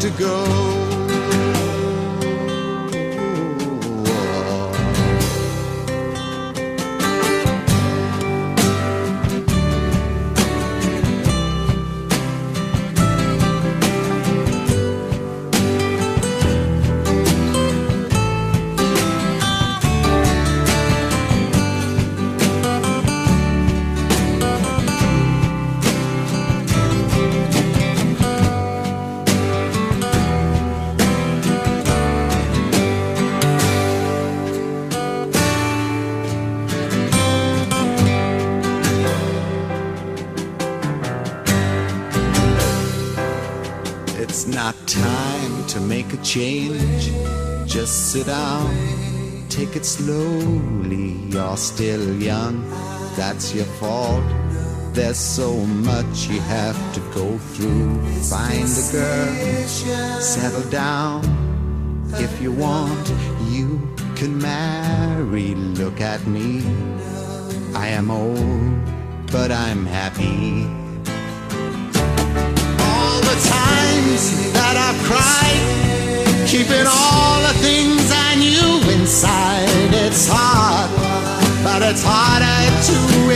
to go. Time to make a change. Just sit down, take it slowly. You're still young, that's your fault. There's so much you have to go through. Find a girl, settle down. If you want, you can marry. Look at me. I am old, but I'm happy. The times that I've cried, keeping all the things I knew inside. It's hard, but it's harder to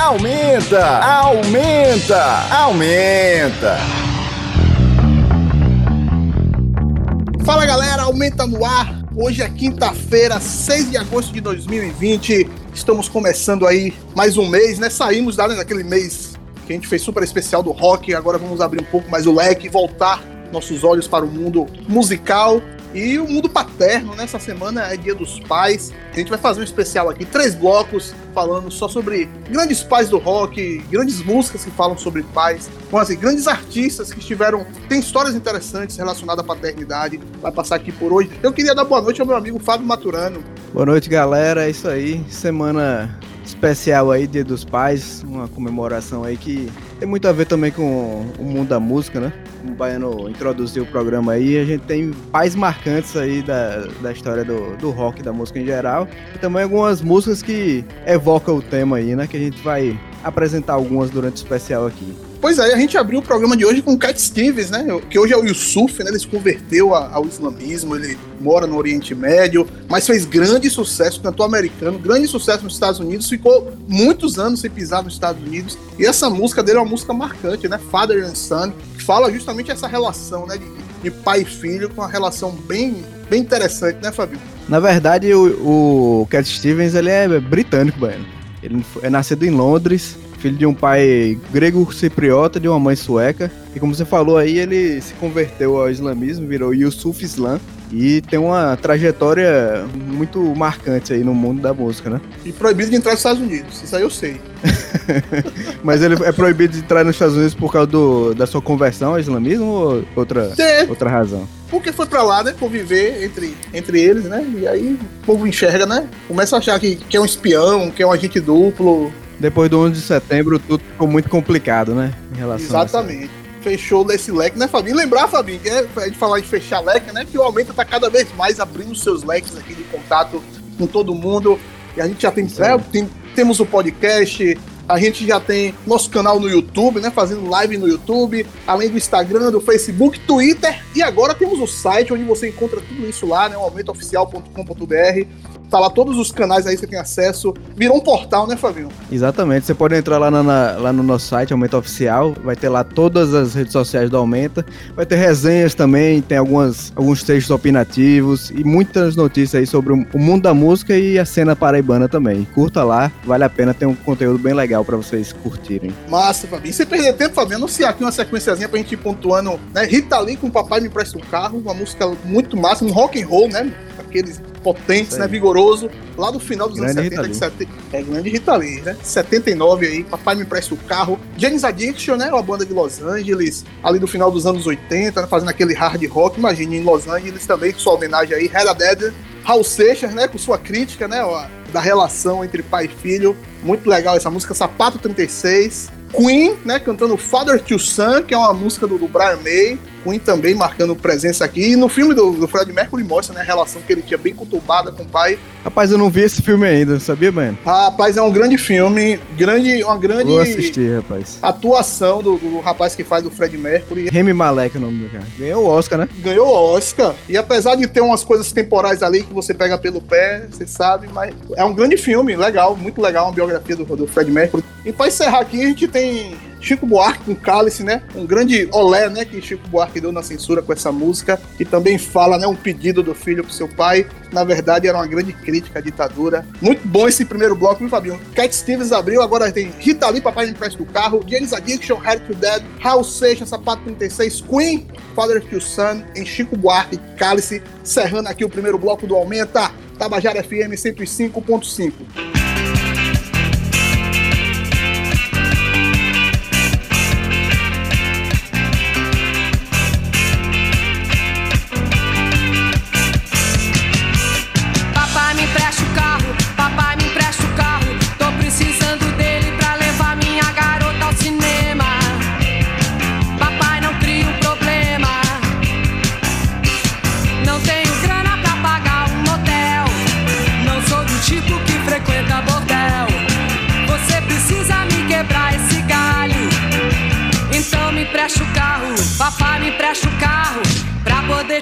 Aumenta, aumenta, aumenta. Fala galera, aumenta no ar. Hoje é quinta-feira, 6 de agosto de 2020. Estamos começando aí mais um mês, né? Saímos daquele mês que a gente fez super especial do rock. Agora vamos abrir um pouco mais o leque voltar nossos olhos para o mundo musical e o mundo paterno. Nessa semana é Dia dos Pais. A gente vai fazer um especial aqui, três blocos, falando só sobre grandes pais do rock, grandes músicas que falam sobre pais, com assim, grandes artistas que estiveram. tem histórias interessantes relacionadas à paternidade. Vai passar aqui por hoje. Eu queria dar boa noite ao meu amigo Fábio Maturano. Boa noite, galera. É isso aí. Semana especial aí, Dia dos Pais, uma comemoração aí que tem muito a ver também com o mundo da música, né? Como o Baiano introduziu o programa aí, a gente tem pais marcantes aí da, da história do, do rock, da música em geral, e também algumas músicas que evocam o tema aí, né? Que a gente vai apresentar algumas durante o especial aqui. Pois é, a gente abriu o programa de hoje com Cat Stevens, né? Que hoje é o Yusuf, né? Ele se converteu ao islamismo, ele mora no Oriente Médio, mas fez grande sucesso, cantor americano, grande sucesso nos Estados Unidos, ficou muitos anos sem pisar nos Estados Unidos. E essa música dele é uma música marcante, né? Father and Son, que fala justamente essa relação, né? De, de pai e filho, com uma relação bem, bem interessante, né, Fabio? Na verdade, o, o Cat Stevens ele é britânico, Baiano. Ele é nascido em Londres, filho de um pai grego cipriota, de uma mãe sueca. E como você falou aí, ele se converteu ao islamismo, virou Yusuf Islam. E tem uma trajetória muito marcante aí no mundo da música, né? E proibido de entrar nos Estados Unidos, isso aí eu sei. Mas ele é proibido de entrar nos Estados Unidos por causa do, da sua conversão ao islamismo ou outra, outra razão? Porque foi pra lá, né? Conviver entre, entre eles, né? E aí o povo enxerga, né? Começa a achar que, que é um espião, que é um agente duplo. Depois do 11 de setembro, tudo ficou muito complicado, né? Em relação Exatamente. Fechou desse leque, né, Fabinho? Lembrar, Fabinho, que é, a gente falar de fechar leque, né? Que o Aumenta tá cada vez mais abrindo seus leques aqui de contato com todo mundo. E a gente já tem, né, tem temos o podcast, a gente já tem nosso canal no YouTube, né? Fazendo live no YouTube, além do Instagram, do Facebook, Twitter e agora temos o site onde você encontra tudo isso lá, né? aumentooficial.com.br. Tá lá todos os canais aí você tem acesso. Virou um portal, né, Fabinho? Exatamente. Você pode entrar lá, na, lá no nosso site, Aumenta Oficial. Vai ter lá todas as redes sociais do Aumenta. Vai ter resenhas também, tem algumas, alguns textos opinativos e muitas notícias aí sobre o mundo da música e a cena paraibana também. Curta lá, vale a pena, tem um conteúdo bem legal para vocês curtirem. Massa, Fabinho. Sem perder tempo, Fabinho, anunciar aqui uma sequenciazinha pra gente ir pontuando, né? Rita Lee com Papai Me Presta um Carro, uma música muito massa, um rock and roll, né? Aqueles potentes, né? Vigoroso, lá do final dos grande anos 70, de 70. É grande Rita Lee, né? 79 aí, Papai Me Presta o Carro. James Addiction, né? Uma banda de Los Angeles, ali do final dos anos 80, né? fazendo aquele hard rock. Imagine em Los Angeles também, com sua homenagem aí, Hella Dead. Raul Seixas, né? Com sua crítica, né? Ó, da relação entre pai e filho. Muito legal essa música, Sapato 36. Queen, né, cantando Father to Son, que é uma música do, do Brian May. Queen também marcando presença aqui. E no filme do, do Fred Mercury mostra né, a relação que ele tinha bem conturbada com o pai. Rapaz, eu não vi esse filme ainda, sabia, mano? Rapaz, é um grande filme, grande, uma grande Vou assistir, rapaz. atuação do, do rapaz que faz o Fred Mercury. Remy Malek é o nome do cara. Ganhou o Oscar, né? Ganhou o Oscar. E apesar de ter umas coisas temporais ali que você pega pelo pé, você sabe, mas é um grande filme, legal, muito legal, uma biografia do, do Fred Mercury. E para encerrar aqui, a gente tem Chico Buarque com Cálice, né? Um grande olé, né? Que Chico Buarque deu na censura com essa música. E também fala, né? Um pedido do filho pro seu pai. Na verdade, era uma grande crítica à ditadura. Muito bom esse primeiro bloco, viu, Fabinho? Cat Stevens abriu, agora tem Rita Lee, Papai Empresta do Carro, James Addiction, Harry to Dead, Raul Seixas, Sapato 36, Queen, Father to Son, em Chico Buarque, Cálice, cerrando aqui o primeiro bloco do Aumenta, Tabajara FM 105.5.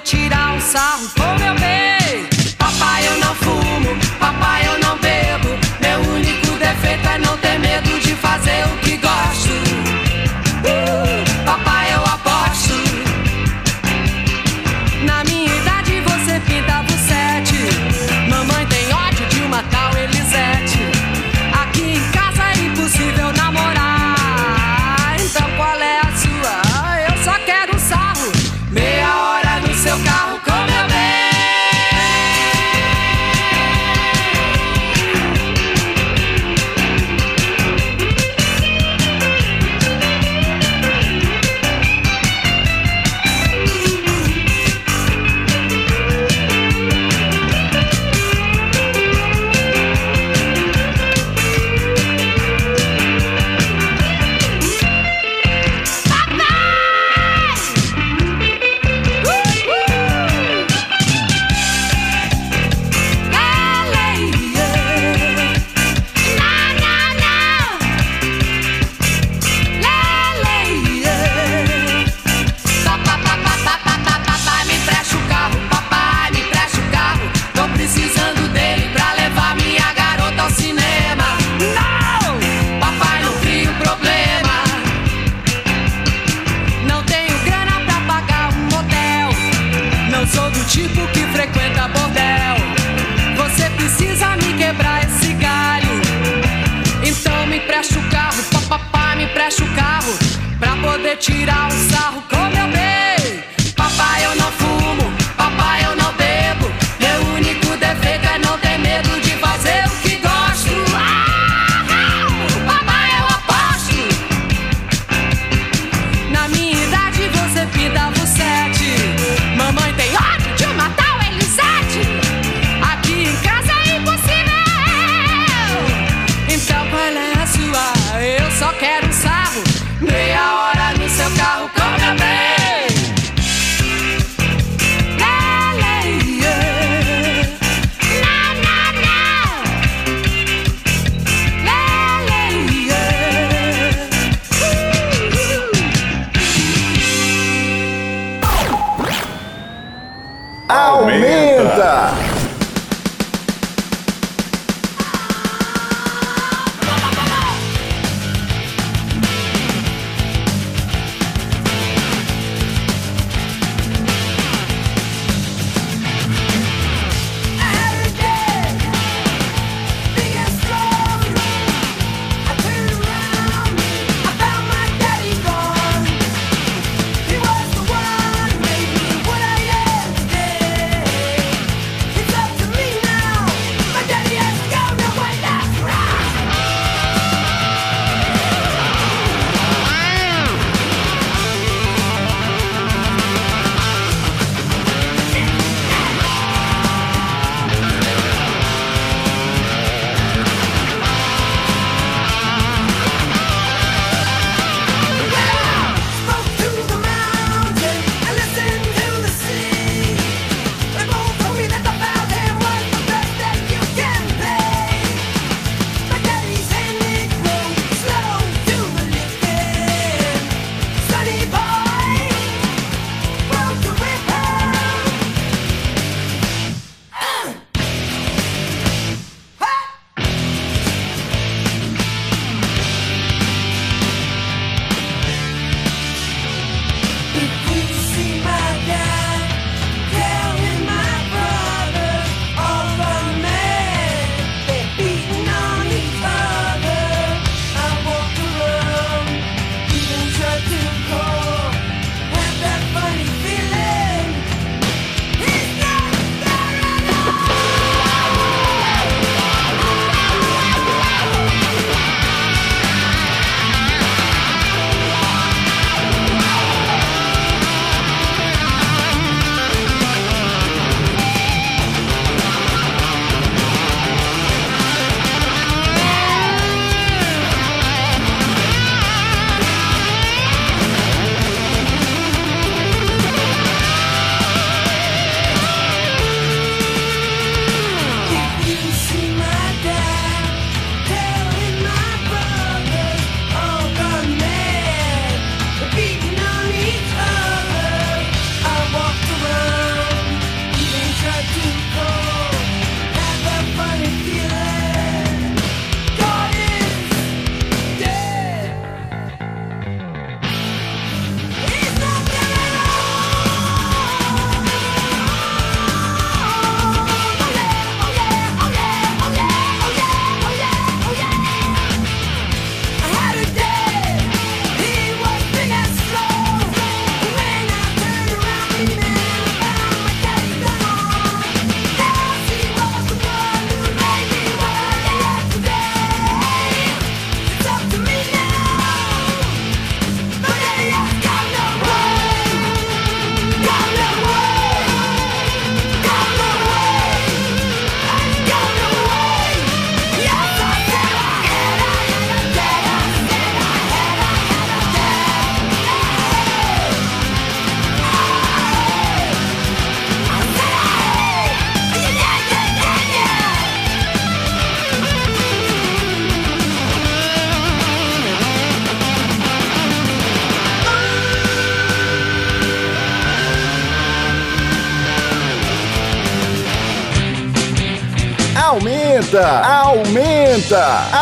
tirar um sarro. Com meu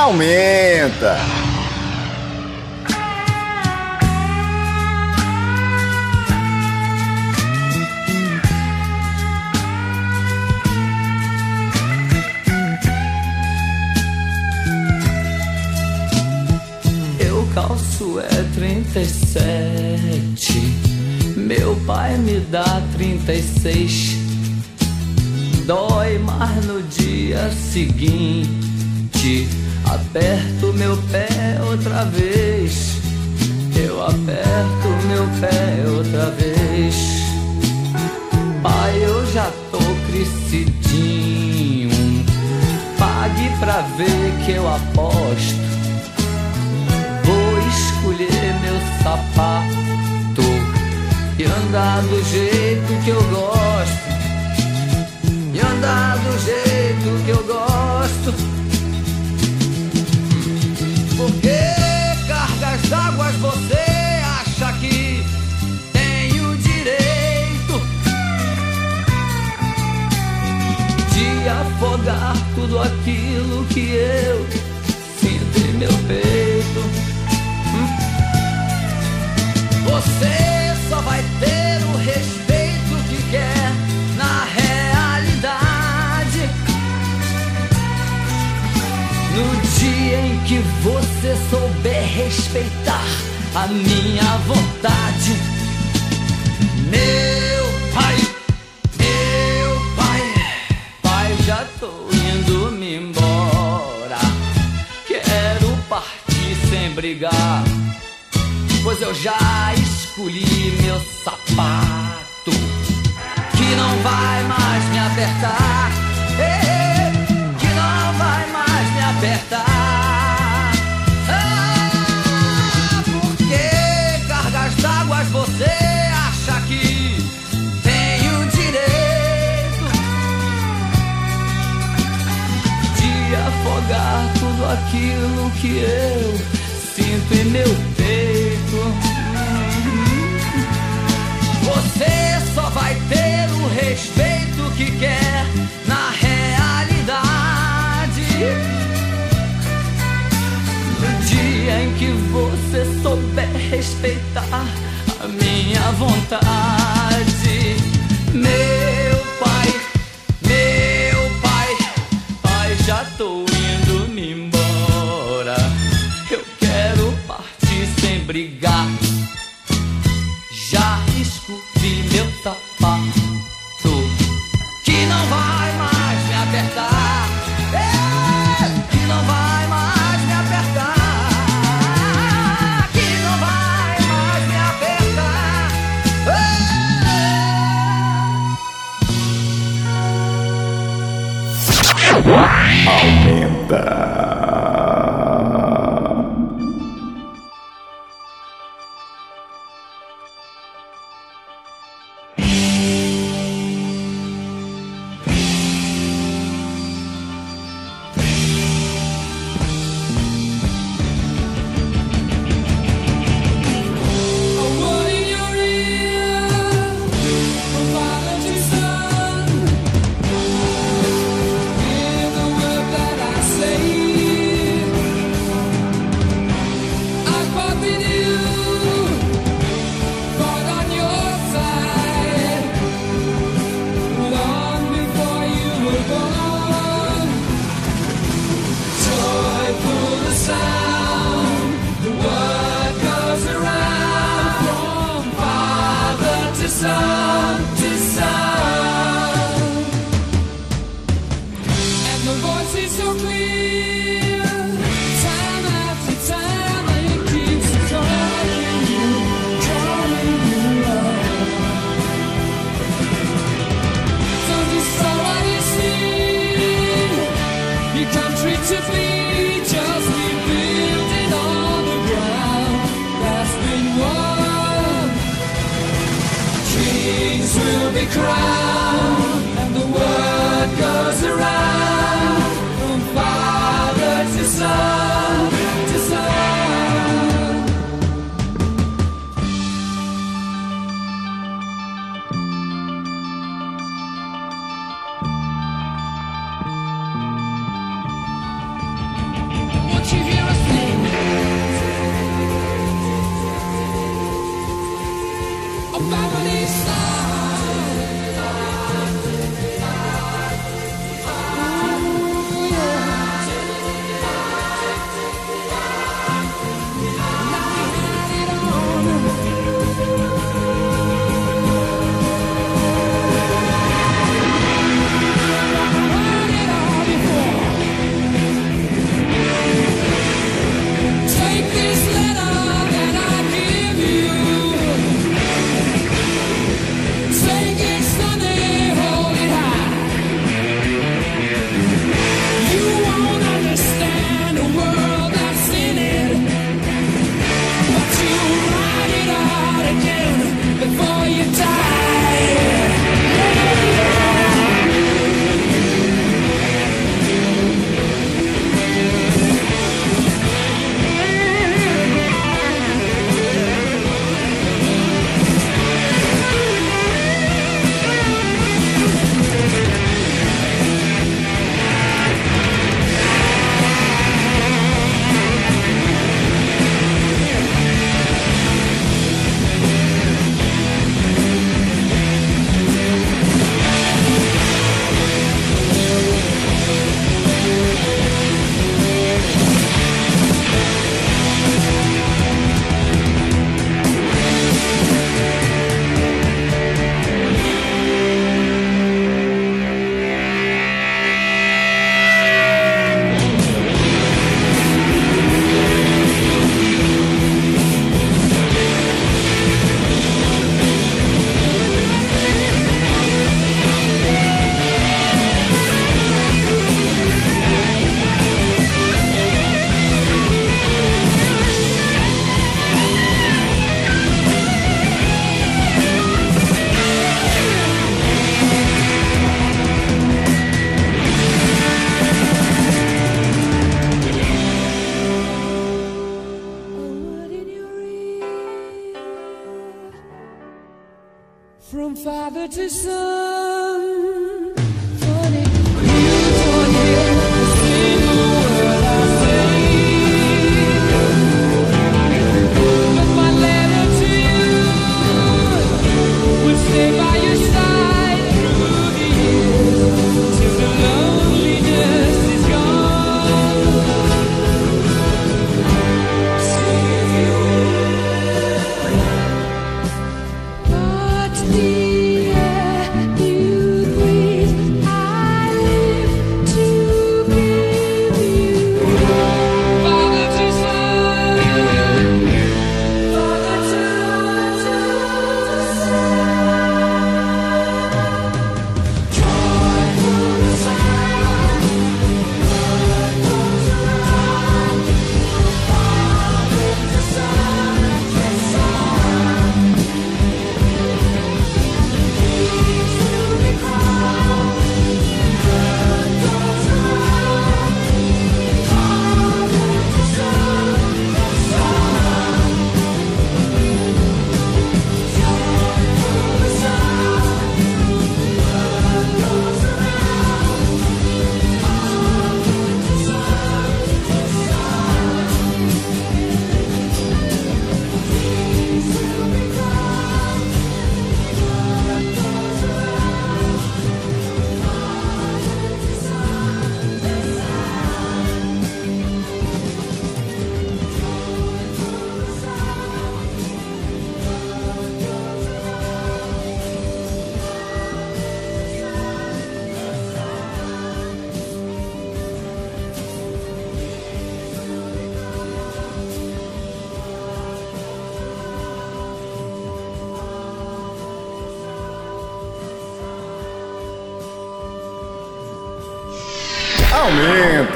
aumenta. afogar tudo aquilo que eu sinto em meu peito. Você só vai ter o respeito que quer na realidade. No dia em que você souber respeitar a minha vontade. Meu Bye.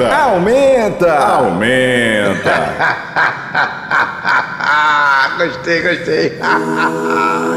Aumenta! Aumenta! Aumenta! gostei, gostei.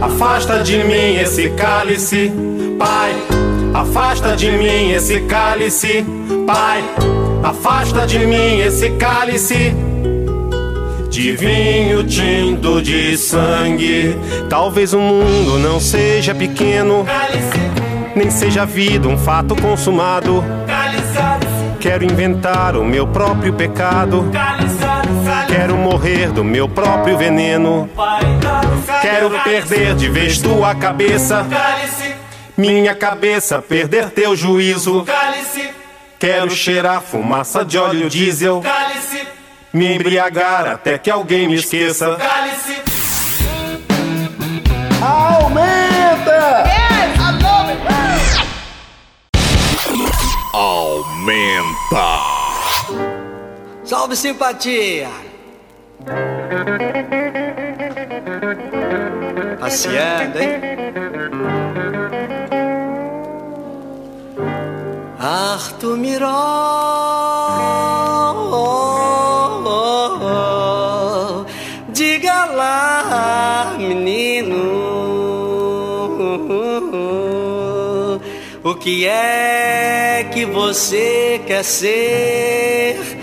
afasta de mim esse cálice. Pai, afasta de mim esse cálice. Pai, afasta de mim esse cálice. De vinho tinto de sangue. Talvez o mundo não seja pequeno, nem seja a vida um fato consumado. Quero inventar o meu próprio pecado. Quero morrer do meu próprio veneno. Quero perder de vez tua cabeça. Minha cabeça, perder teu juízo. Quero cheirar fumaça de óleo diesel. Me embriagar até que alguém me esqueça. Aumenta! Aumenta! Salve simpatia! Passeando, hein? Arthur Miró, diga lá, menino, o que é que você quer ser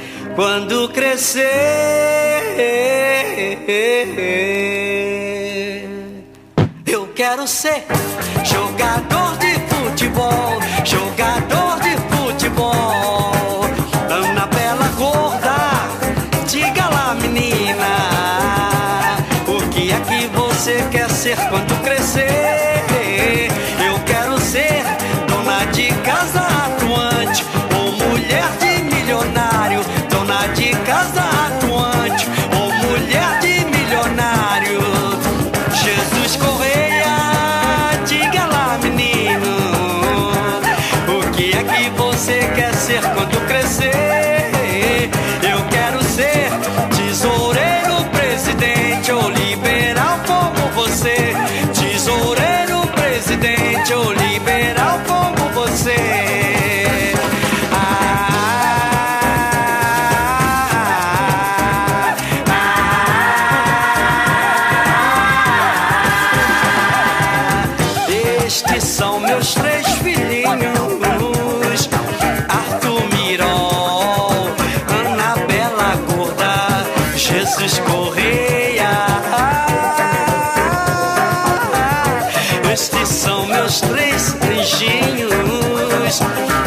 quando crescer? Eu quero ser jogador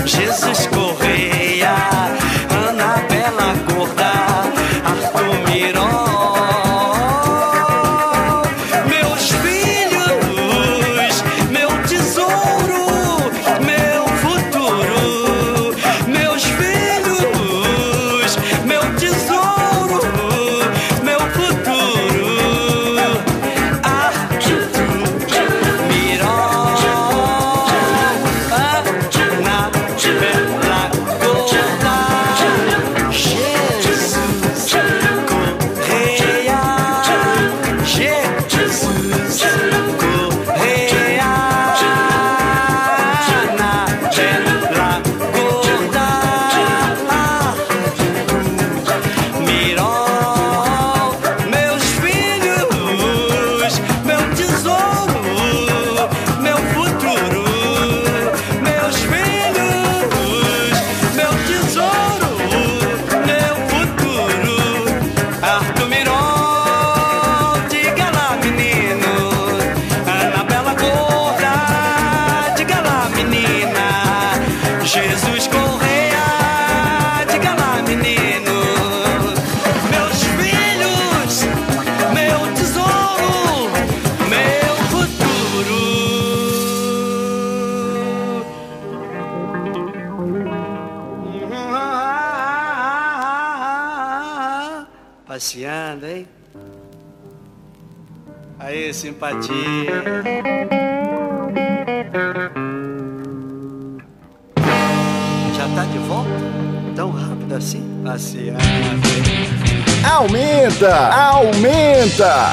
Jesus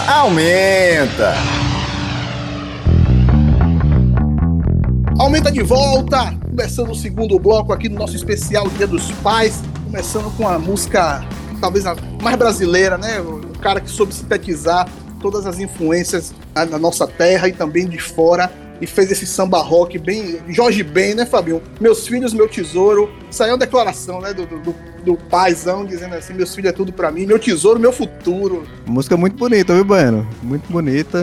aumenta, aumenta. De volta, começando o segundo bloco aqui no nosso especial Dia dos Pais, começando com a música talvez a mais brasileira, né? O cara que soube sintetizar todas as influências na nossa terra e também de fora e fez esse samba rock bem Jorge Ben, né, Fabinho? Meus filhos, meu tesouro. Isso aí é uma declaração, né, do, do, do- do paizão dizendo assim: meus filhos é tudo pra mim, meu tesouro, meu futuro. Música muito bonita, viu, Baiano? Muito bonita,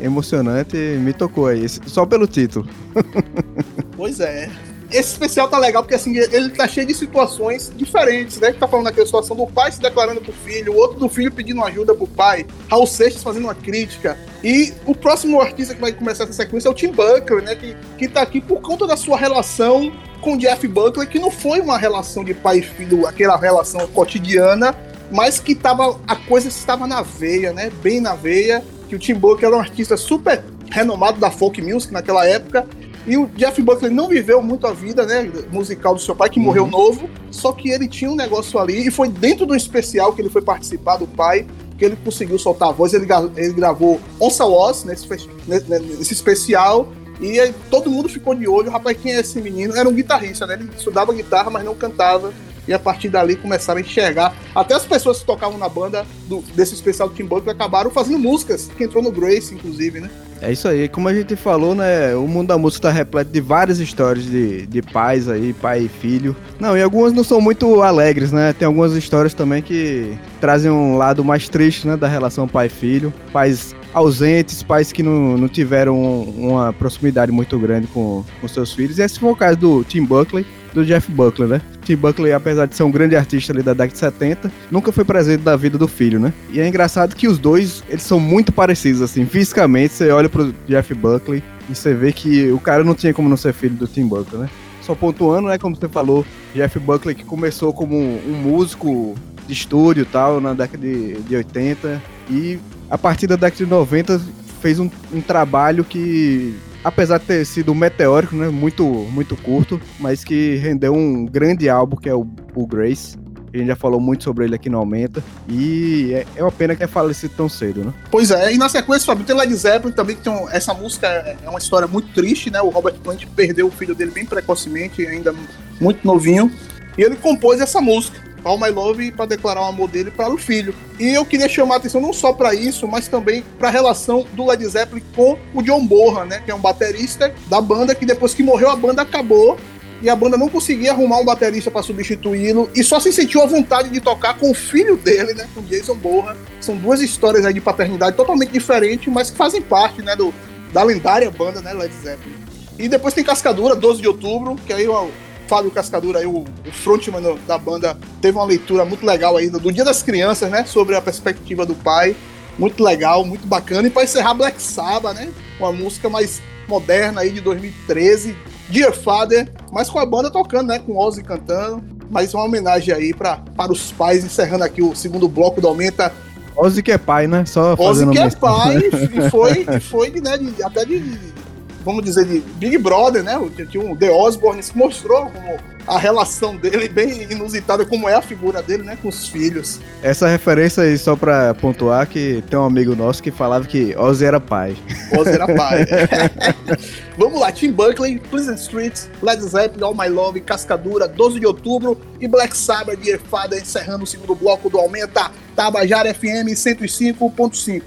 emocionante, me tocou aí, só pelo título. Pois é. Esse especial tá legal porque assim, ele tá cheio de situações diferentes, né? Que tá falando daquela situação do pai se declarando pro filho, o outro do filho pedindo ajuda pro pai, Raul Seixas fazendo uma crítica. E o próximo artista que vai começar essa sequência é o Tim Buckley, né? Que, que tá aqui por conta da sua relação com o Jeff Buckley, que não foi uma relação de pai e filho, aquela relação cotidiana, mas que tava, a coisa estava na veia, né? Bem na veia. Que o Tim Buckley era um artista super renomado da folk music naquela época. E o Jeff Buckley não viveu muito a vida, né, musical do seu pai, que morreu novo, só que ele tinha um negócio ali, e foi dentro do especial que ele foi participar do pai, que ele conseguiu soltar a voz, ele, ele gravou Onça Was nesse, fe- ne- ne- nesse especial, e aí todo mundo ficou de olho, rapaz, quem é esse menino? Era um guitarrista, né, ele estudava guitarra, mas não cantava, e a partir dali começaram a enxergar, até as pessoas que tocavam na banda do- desse especial do Tim Buckley acabaram fazendo músicas, que entrou no Grace, inclusive, né. É isso aí, como a gente falou, né? O mundo da música tá repleto de várias histórias de, de pais aí, pai e filho. Não, e algumas não são muito alegres, né? Tem algumas histórias também que trazem um lado mais triste, né? Da relação pai e filho. Pais ausentes, pais que não, não tiveram uma proximidade muito grande com, com seus filhos. E esse foi o caso do Tim Buckley, do Jeff Buckley, né? Tim Buckley, apesar de ser um grande artista ali da década de 70, nunca foi presente da vida do filho, né? E é engraçado que os dois, eles são muito parecidos, assim, fisicamente. Você olha pro Jeff Buckley e você vê que o cara não tinha como não ser filho do Tim Buckley, né? Só pontuando, né, como você falou, Jeff Buckley que começou como um músico de estúdio e tal, na década de, de 80, e a partir da década de 90 fez um, um trabalho que apesar de ter sido meteórico, né, muito, muito curto, mas que rendeu um grande álbum que é o, o Grace. A gente já falou muito sobre ele aqui no Aumenta. E é, é uma pena que é falecido tão cedo, né? Pois é, e na sequência, Fábio, tem Led Zeppelin também, que tem um- essa música é é uma história muito triste, né? O Robert Plant perdeu o filho dele bem precocemente, ainda muito novinho, e ele compôs essa música, All My Love, para declarar o amor dele para o filho. E eu queria chamar a atenção não só para isso, mas também para a relação do Led Zeppelin com o John Bonham, né? Que é um baterista da banda, que depois que morreu a banda acabou, e a banda não conseguia arrumar um baterista para substituí-lo e só se sentiu à vontade de tocar com o filho dele, né, com Jason Borra. São duas histórias aí de paternidade totalmente diferentes, mas que fazem parte, né, do, da lendária banda, né, Led Zeppelin. E depois tem Cascadura, 12 de outubro, que aí o Fábio Cascadura, aí, o, o frontman da banda, teve uma leitura muito legal aí do, Dia das Crianças, né, sobre a perspectiva do pai. Muito legal, muito bacana. E para encerrar, Black Sabbath, né, uma música mais moderna aí de 2013, Dear Father, mas com a banda tocando, né? Com Ozzy cantando. Mas uma homenagem aí pra, para os pais, encerrando aqui o segundo bloco do Aumenta. Ozzy que é pai, né? Só Ozzy que é pai e foi, e foi né, de- até de- vamos dizer, de Big Brother, né? Tinha um The Osborne que mostrou como a relação dele bem inusitada, como é a figura dele, né? Com os filhos. Essa referência aí, só pra pontuar, que tem um amigo nosso que falava que Ozzy era pai. Ozzy era pai. Vamos lá, Tim Buckley, Pleasant Street, Led Zeppelin, All My Love, Cascadura, 12 de outubro e Black Sabbath, Dear Father, encerrando o segundo bloco do Aumenta, Tabajara FM 105.5.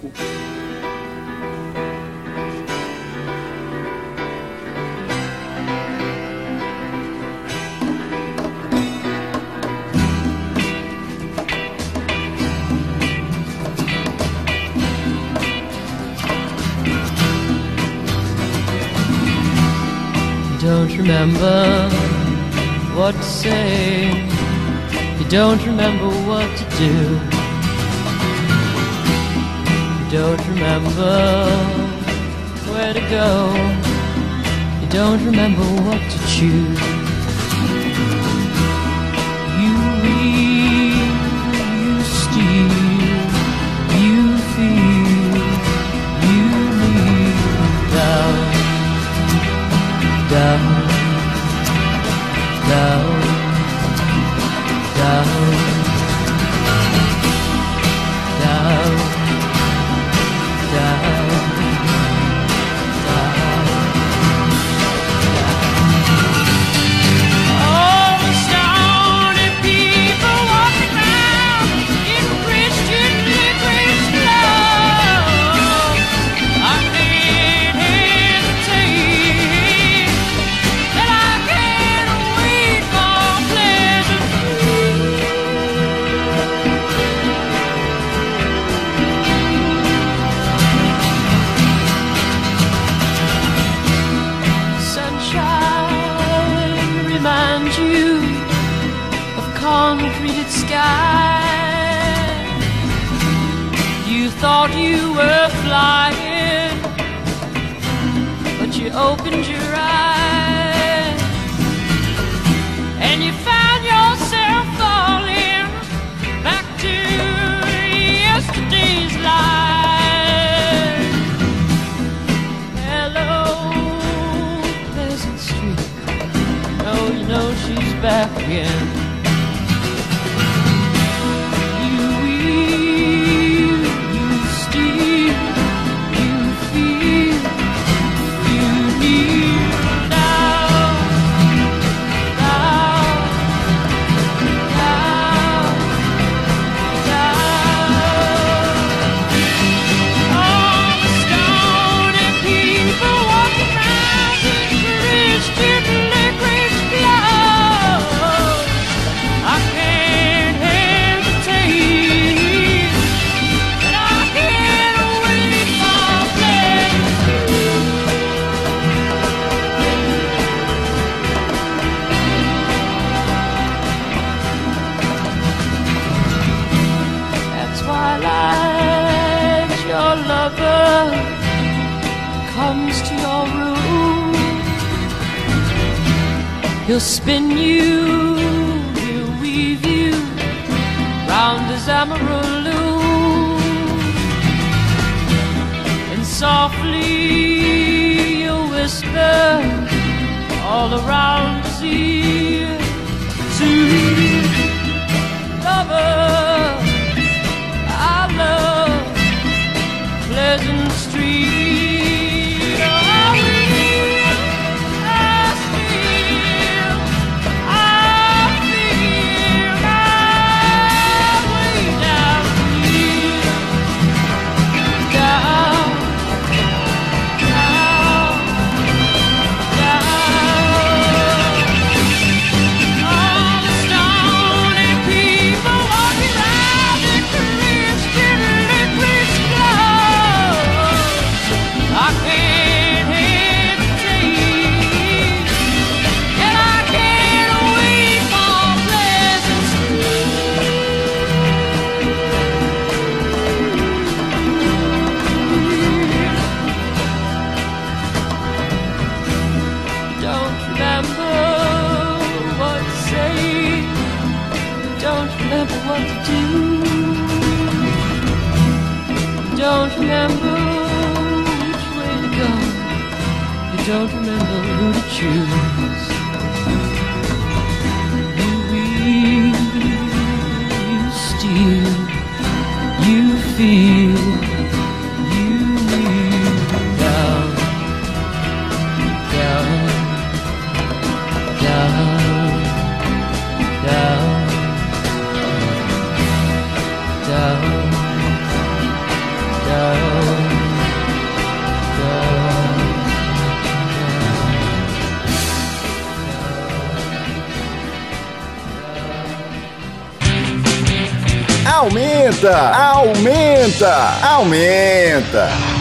remember what to say. You don't remember what to do. You don't remember where to go. You don't remember what to choose. You you steal, you you need down, down. Aumenta, aumenta, aumenta.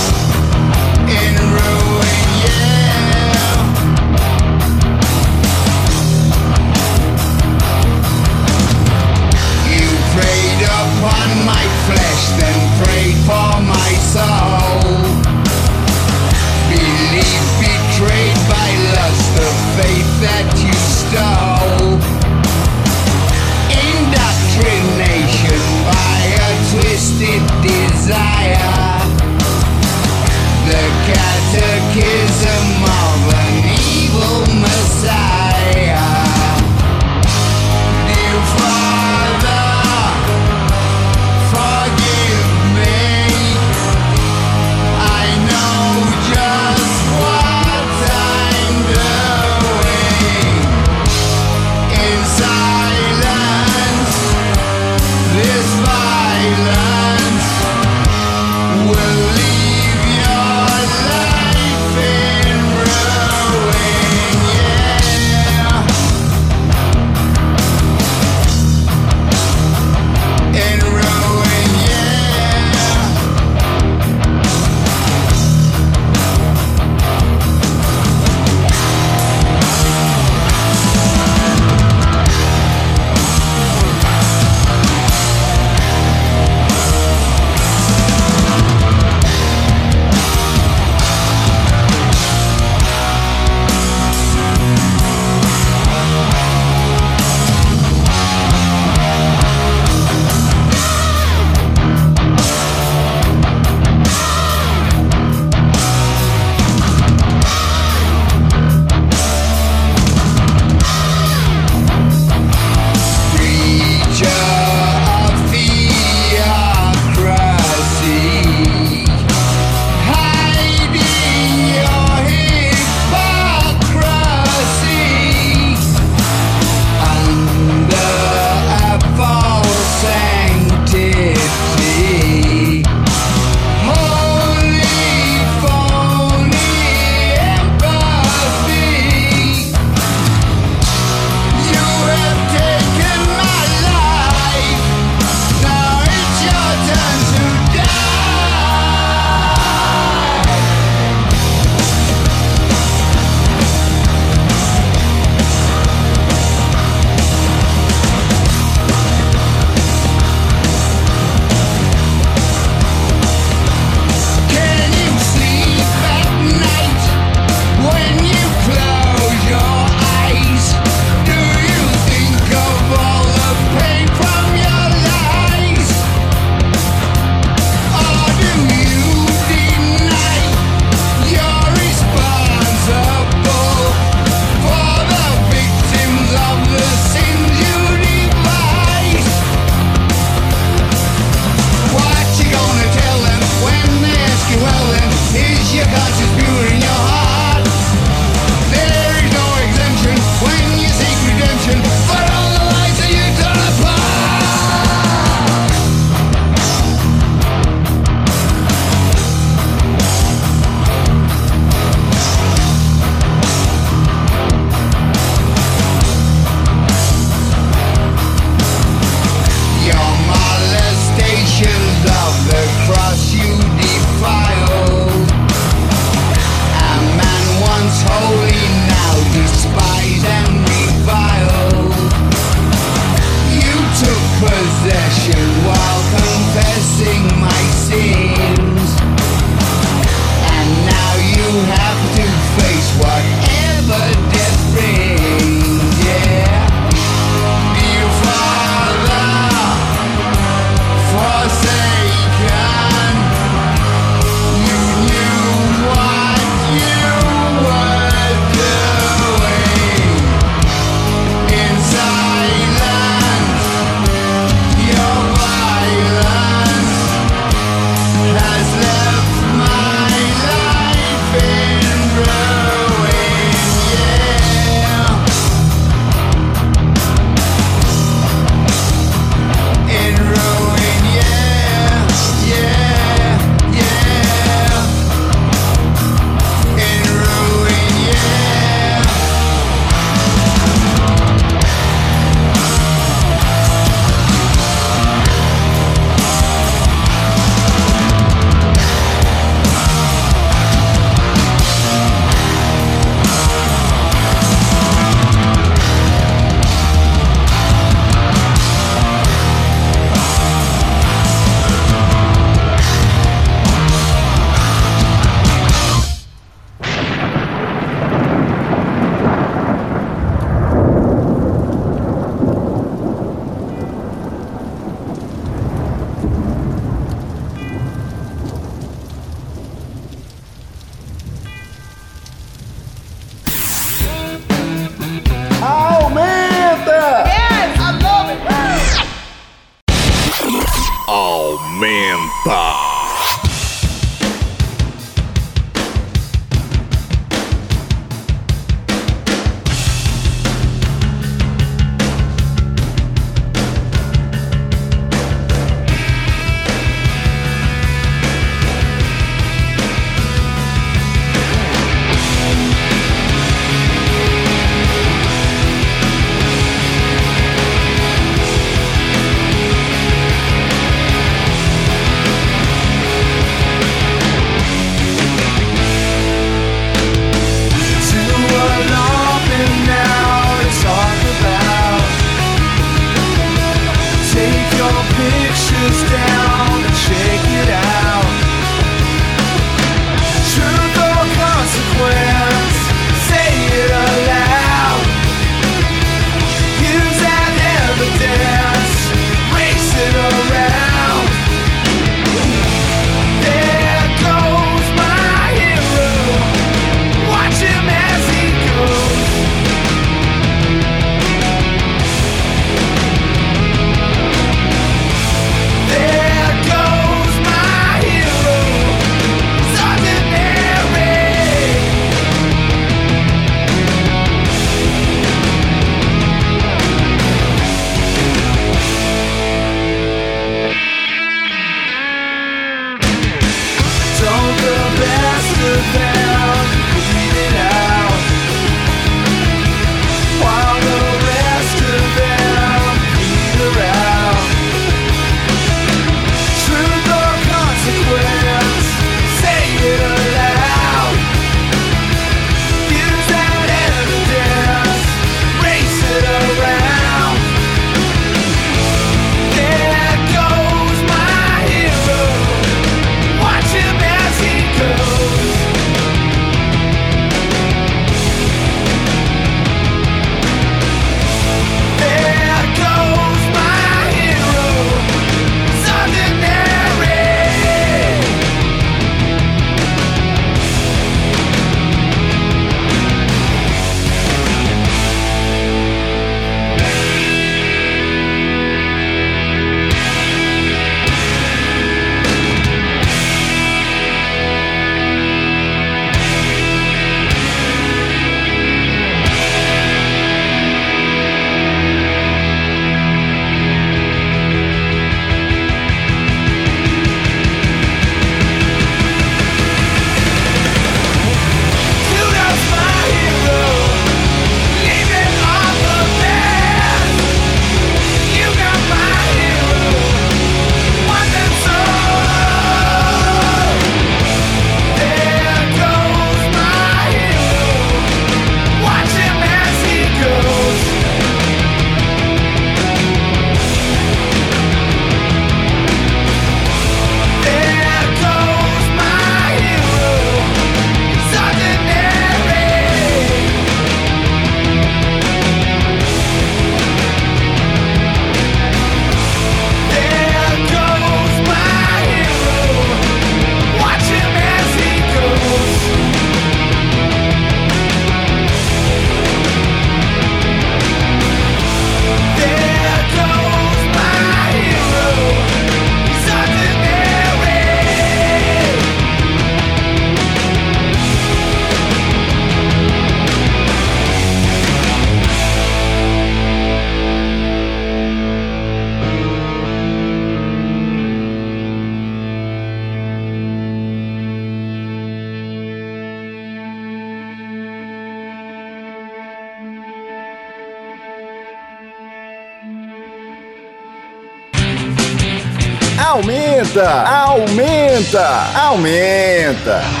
Aumenta, aumenta, aumenta.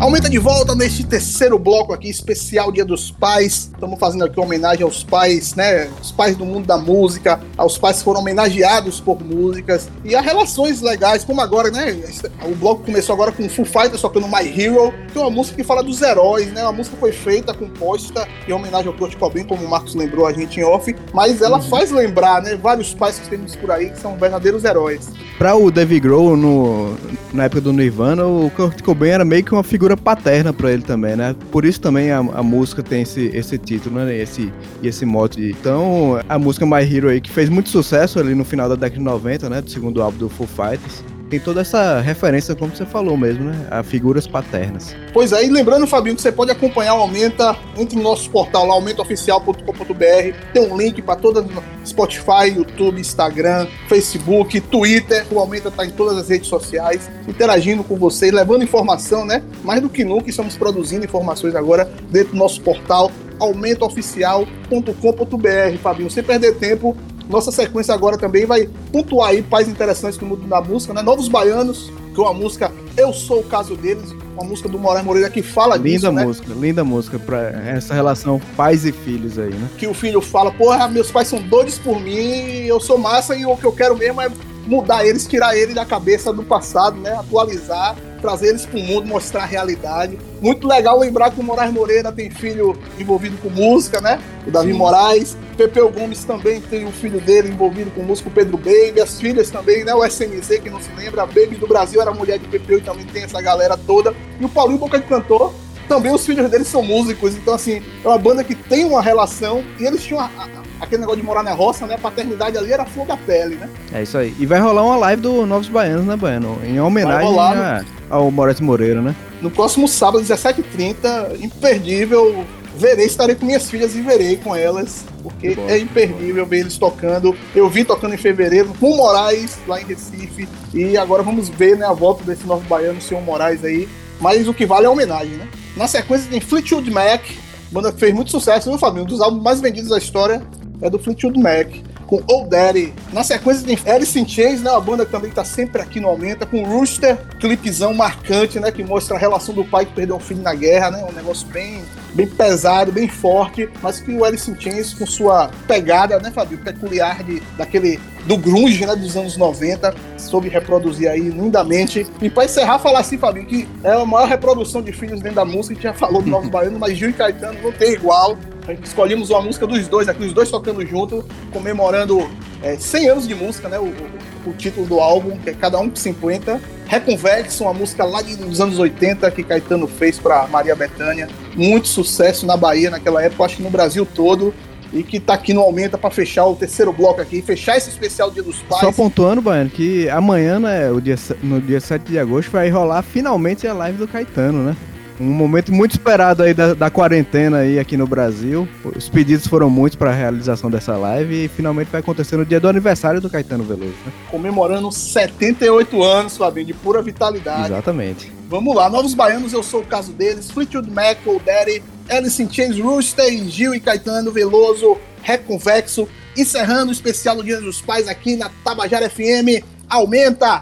Aumenta de volta neste terceiro bloco aqui, especial Dia dos Pais. Estamos fazendo aqui uma homenagem aos pais, né? Os pais do mundo da música, aos pais que foram homenageados por músicas e a relações legais, como agora, né? O bloco começou agora com Foo Fighters tocando My Hero, que é uma música que fala dos heróis, né? A música foi feita, composta em homenagem ao Kurt Cobain, como o Marcos lembrou a gente em off, mas ela faz lembrar, né? Vários pais que temos por aí que são verdadeiros heróis. Pra o Dave Grohl, no, na época do Nirvana, o Kurt Cobain era meio que uma figura figura paterna para ele também, né? Por isso também a, a música tem esse, esse título, né? Esse, e esse mote. Então, a música My Hero aí, que fez muito sucesso ali no final da década de 90, né? Do segundo álbum do Foo Fighters tem toda essa referência, como você falou mesmo, né? A figuras paternas. Pois é, e lembrando, Fabinho, que você pode acompanhar o Aumenta, entre no nosso portal lá, aumentooficial.com.br, tem um link para todas Spotify, YouTube, Instagram, Facebook, Twitter, o Aumenta está em todas as redes sociais, interagindo com vocês, levando informação, né? Mais do que nunca, estamos produzindo informações agora dentro do nosso portal aumentooficial.com.br, Fabinho. Sem perder tempo, nossa sequência agora também vai pontuar aí pais interessantes do mundo da música, né? Novos Baianos, que é uma música Eu Sou o Caso Deles, uma música do Moraes Moreira que fala linda disso, Linda música, né? linda música para essa relação pais e filhos aí, né? Que o filho fala, porra, meus pais são doidos por mim, eu sou massa e o que eu quero mesmo é mudar eles, tirar ele da cabeça do passado, né? Atualizar trazer eles para o mundo, mostrar a realidade. Muito legal lembrar que o Moraes Moreira tem filho envolvido com música, né? O Davi Sim. Moraes. Pepeu Gomes também tem um filho dele envolvido com música, o Pedro Baby. As filhas também, né? O SMZ, que não se lembra. A Baby do Brasil era mulher de Pepeu e também tem essa galera toda. E o Paulinho Boca de Cantor. Também os filhos deles são músicos, então assim, é uma banda que tem uma relação e eles tinham a, a, aquele negócio de morar na roça, né? A paternidade ali era flor da pele, né? É isso aí. E vai rolar uma live do Novos Baianos, né, Baiano? Em homenagem rolar, a, ao Moraes Moreira, né? No próximo sábado, 17h30, imperdível. Verei, estarei com minhas filhas e verei com elas, porque é imperdível ver eles tocando. Eu vi tocando em fevereiro com o Moraes lá em Recife, e agora vamos ver né, a volta desse novo baiano, o senhor Moraes aí. Mas o que vale é a homenagem, né? Na sequência tem Fleetwood Mac, banda que fez muito sucesso, viu, Fabinho? Um dos álbuns mais vendidos da história é do Fleetwood Mac com Old Daddy. Na sequência tem Alice in Chains, né? Uma banda que também tá sempre aqui no Aumenta, com Rooster, clipezão marcante, né? Que mostra a relação do pai que perdeu um filho na guerra, né? Um negócio bem, bem pesado, bem forte, mas que o Alice in Chains, com sua pegada, né, Fabio? Peculiar de, daquele do grunge, né, dos anos 90, soube reproduzir aí lindamente. E para encerrar, falar assim, Fabinho, que é a maior reprodução de filhos dentro da música, a gente já falou do Novos Baianos, mas Gil e Caetano não tem igual. Escolhemos uma música dos dois aqui, os dois tocando junto, comemorando é, 100 anos de música, né? O, o, o, título do álbum, que é Cada Um por 50. Reconvexo, uma música lá dos anos 80 que Caetano fez para Maria Bethânia. Muito sucesso na Bahia naquela época, acho que no Brasil todo. E que tá aqui no Aumenta para fechar o terceiro bloco aqui, fechar esse especial Dia dos Pais. Só pontuando, Baiano, que amanhã, né, o dia, no dia 7 de agosto, vai rolar finalmente a live do Caetano, né? Um momento muito esperado aí da, da, quarentena aí aqui no Brasil. Os pedidos foram muitos para a realização dessa live e finalmente vai acontecer no dia do aniversário do Caetano Veloso. Né? Comemorando 78 anos, Fabinho, de pura vitalidade. Exatamente. Vamos lá, Novos Baianos, eu sou o caso deles. Fleetwood Mac, Old Daddy, Alice in Chains, Rooster, Gil e Caetano Veloso, Reconvexo. Encerrando o especial do Dia dos Pais aqui na Tabajara FM. Aumenta!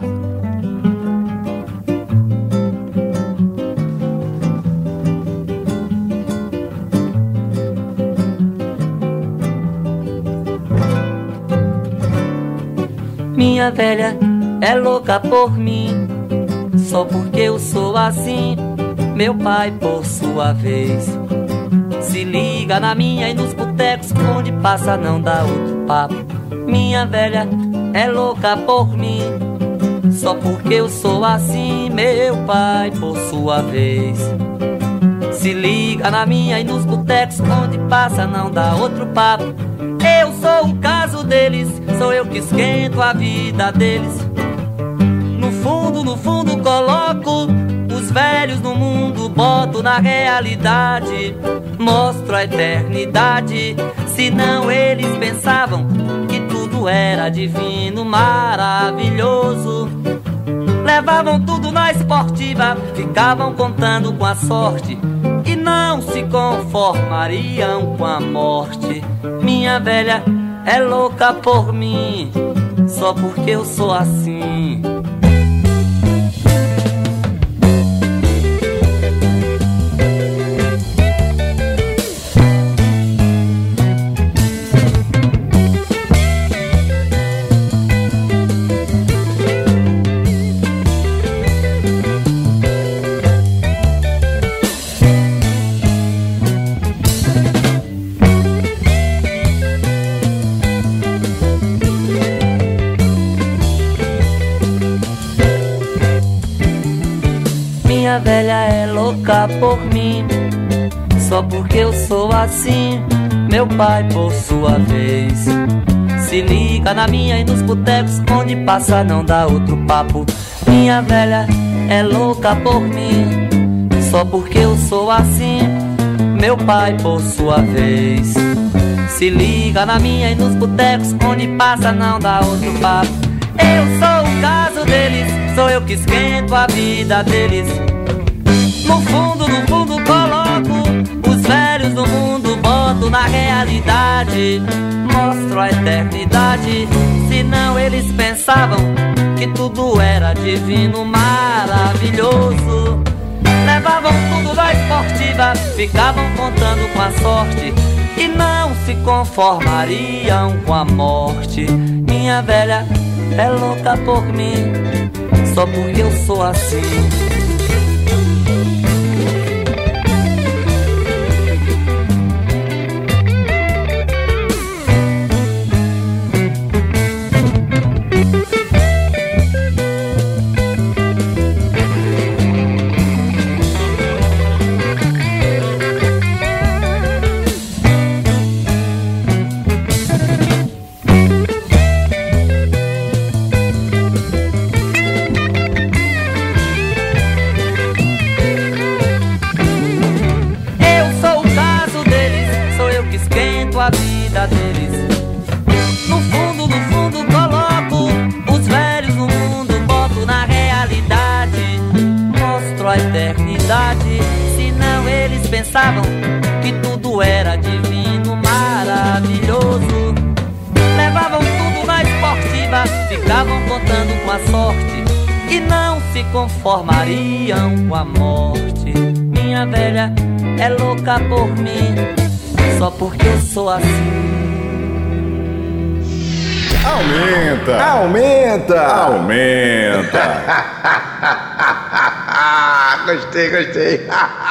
Minha velha é louca por mim, só porque eu sou assim. Meu pai, por sua vez, se liga na minha e nos botecos, onde passa não dá outro papo. Minha velha é louca por mim, só porque eu sou assim. Meu pai, por sua vez, se liga na minha e nos botecos, onde passa não dá outro papo. Eu sou o caso deles, sou eu que esquento a vida deles. No fundo, no fundo, coloco os velhos no mundo, boto na realidade, mostro a eternidade. Senão eles pensavam que tudo era divino, maravilhoso. Levavam tudo na esportiva, ficavam contando com a sorte e não se conformariam com a morte. Minha velha é louca por mim, só porque eu sou assim. Por mim. Só porque eu sou assim, meu pai por sua vez. Se liga na minha e nos botecos, onde passa não dá outro papo. Minha velha é louca por mim, só porque eu sou assim, meu pai por sua vez. Se liga na minha e nos botecos, onde passa não dá outro papo. Eu sou o caso deles, sou eu que esquento a vida deles. No fundo, coloco os velhos do mundo, boto na realidade, mostro a eternidade. Senão eles pensavam que tudo era divino, maravilhoso. Levavam tudo da esportiva, ficavam contando com a sorte e não se conformariam com a morte. Minha velha é louca por mim, só porque eu sou assim. Por mim, só porque eu sou assim. Aumenta! Aumenta! Aumenta! gostei, gostei.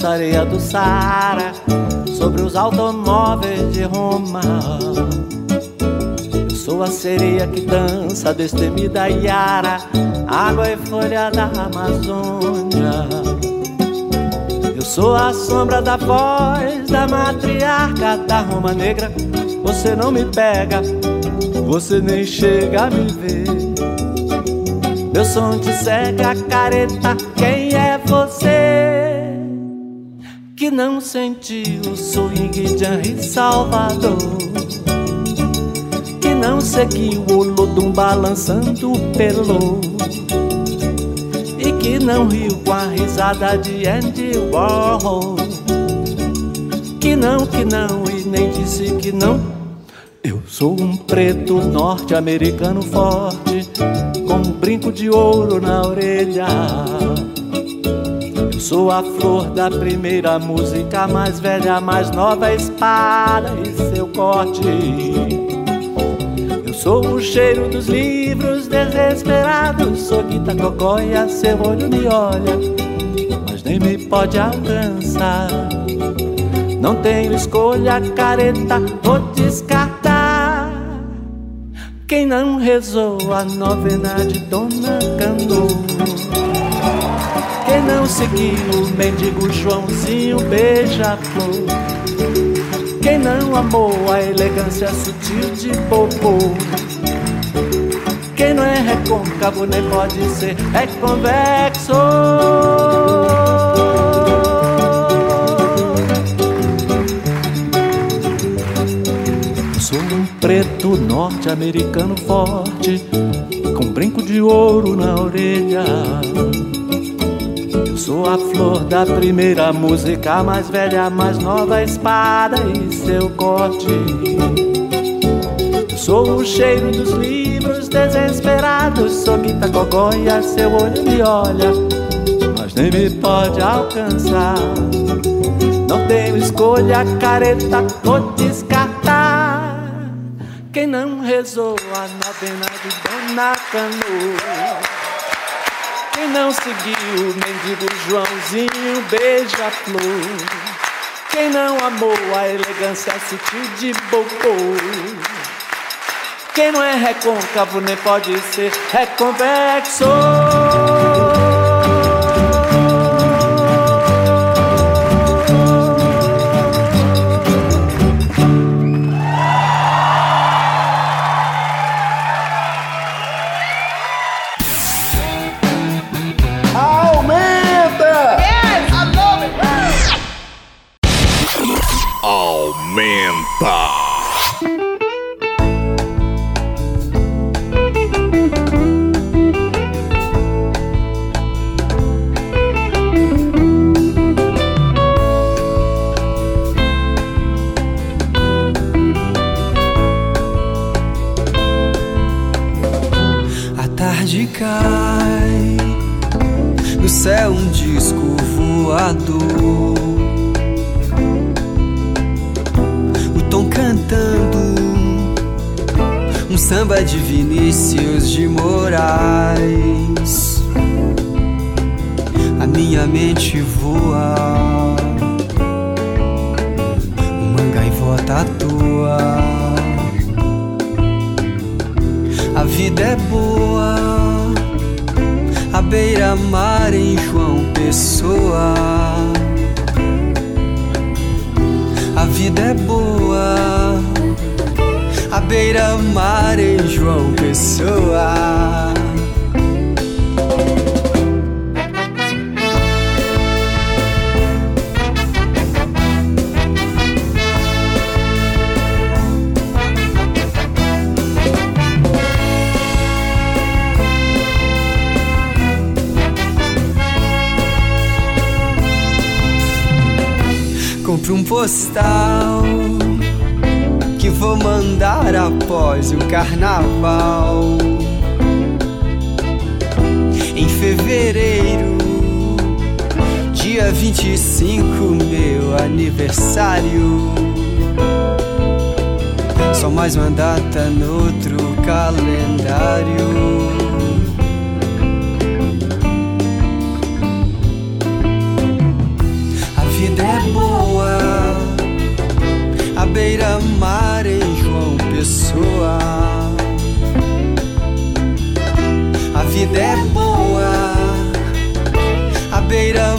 lança areia do Sara sobre os automóveis de Roma. Eu sou a sereia que dança destemida Iara, água e folha da Amazônia. Eu sou a sombra da voz da matriarca da Roma Negra. Você não me pega, você nem chega a me ver. Meu som te cega, careta. Quem é você que não sentiu o swing de Henri Salvador? Que não seguiu o Lodum balançando pelo? E que não riu com a risada de Andy Warhol? Que não, que não, e nem disse que não. Eu sou um preto norte-americano forte com um brinco de ouro na orelha. Sou a flor da primeira música, mais velha, mais nova, espada e seu corte. Eu sou o cheiro dos livros desesperados, sou Guita Cocóia, seu olho me olha, mas nem me pode alcançar. Não tenho escolha, careta, vou descartar. Quem não rezou a novena de Dona Cano Quem não seguiu o mendigo Joãozinho beija-flor? Quem não amou a elegância sutil de Popô? Quem não é recôncavo nem pode ser é convexo Sou um preto norte-americano forte, com brinco de ouro na orelha. Sou a flor da primeira música, mais velha, mais nova espada e seu corte. Sou o cheiro dos livros desesperados, sou Guita Cogóia, seu olho me olha, mas nem me pode alcançar. Não tenho escolha, careta, vou descartar. Quem não rezou a novena de Dona Cano Quem não seguiu o mendigo Joãozinho. Beija-flor Quem não amou a elegância sutil de Bocô Quem não é recôncavo nem pode ser reconvexo céu um disco voador. O tom cantando um samba de Vinícius de Moraes. A minha mente voa, uma gaivota à toa. A vida é boa, beira-mar em João Pessoa. A vida é boa, a beira-mar em João Pessoa. Compre um postal que vou mandar após o carnaval. fevereiro, dia 25, meu aniversário. Só mais uma data no outro calendário. Beira-mar em João Pessoa. A vida é boa, a beira-mar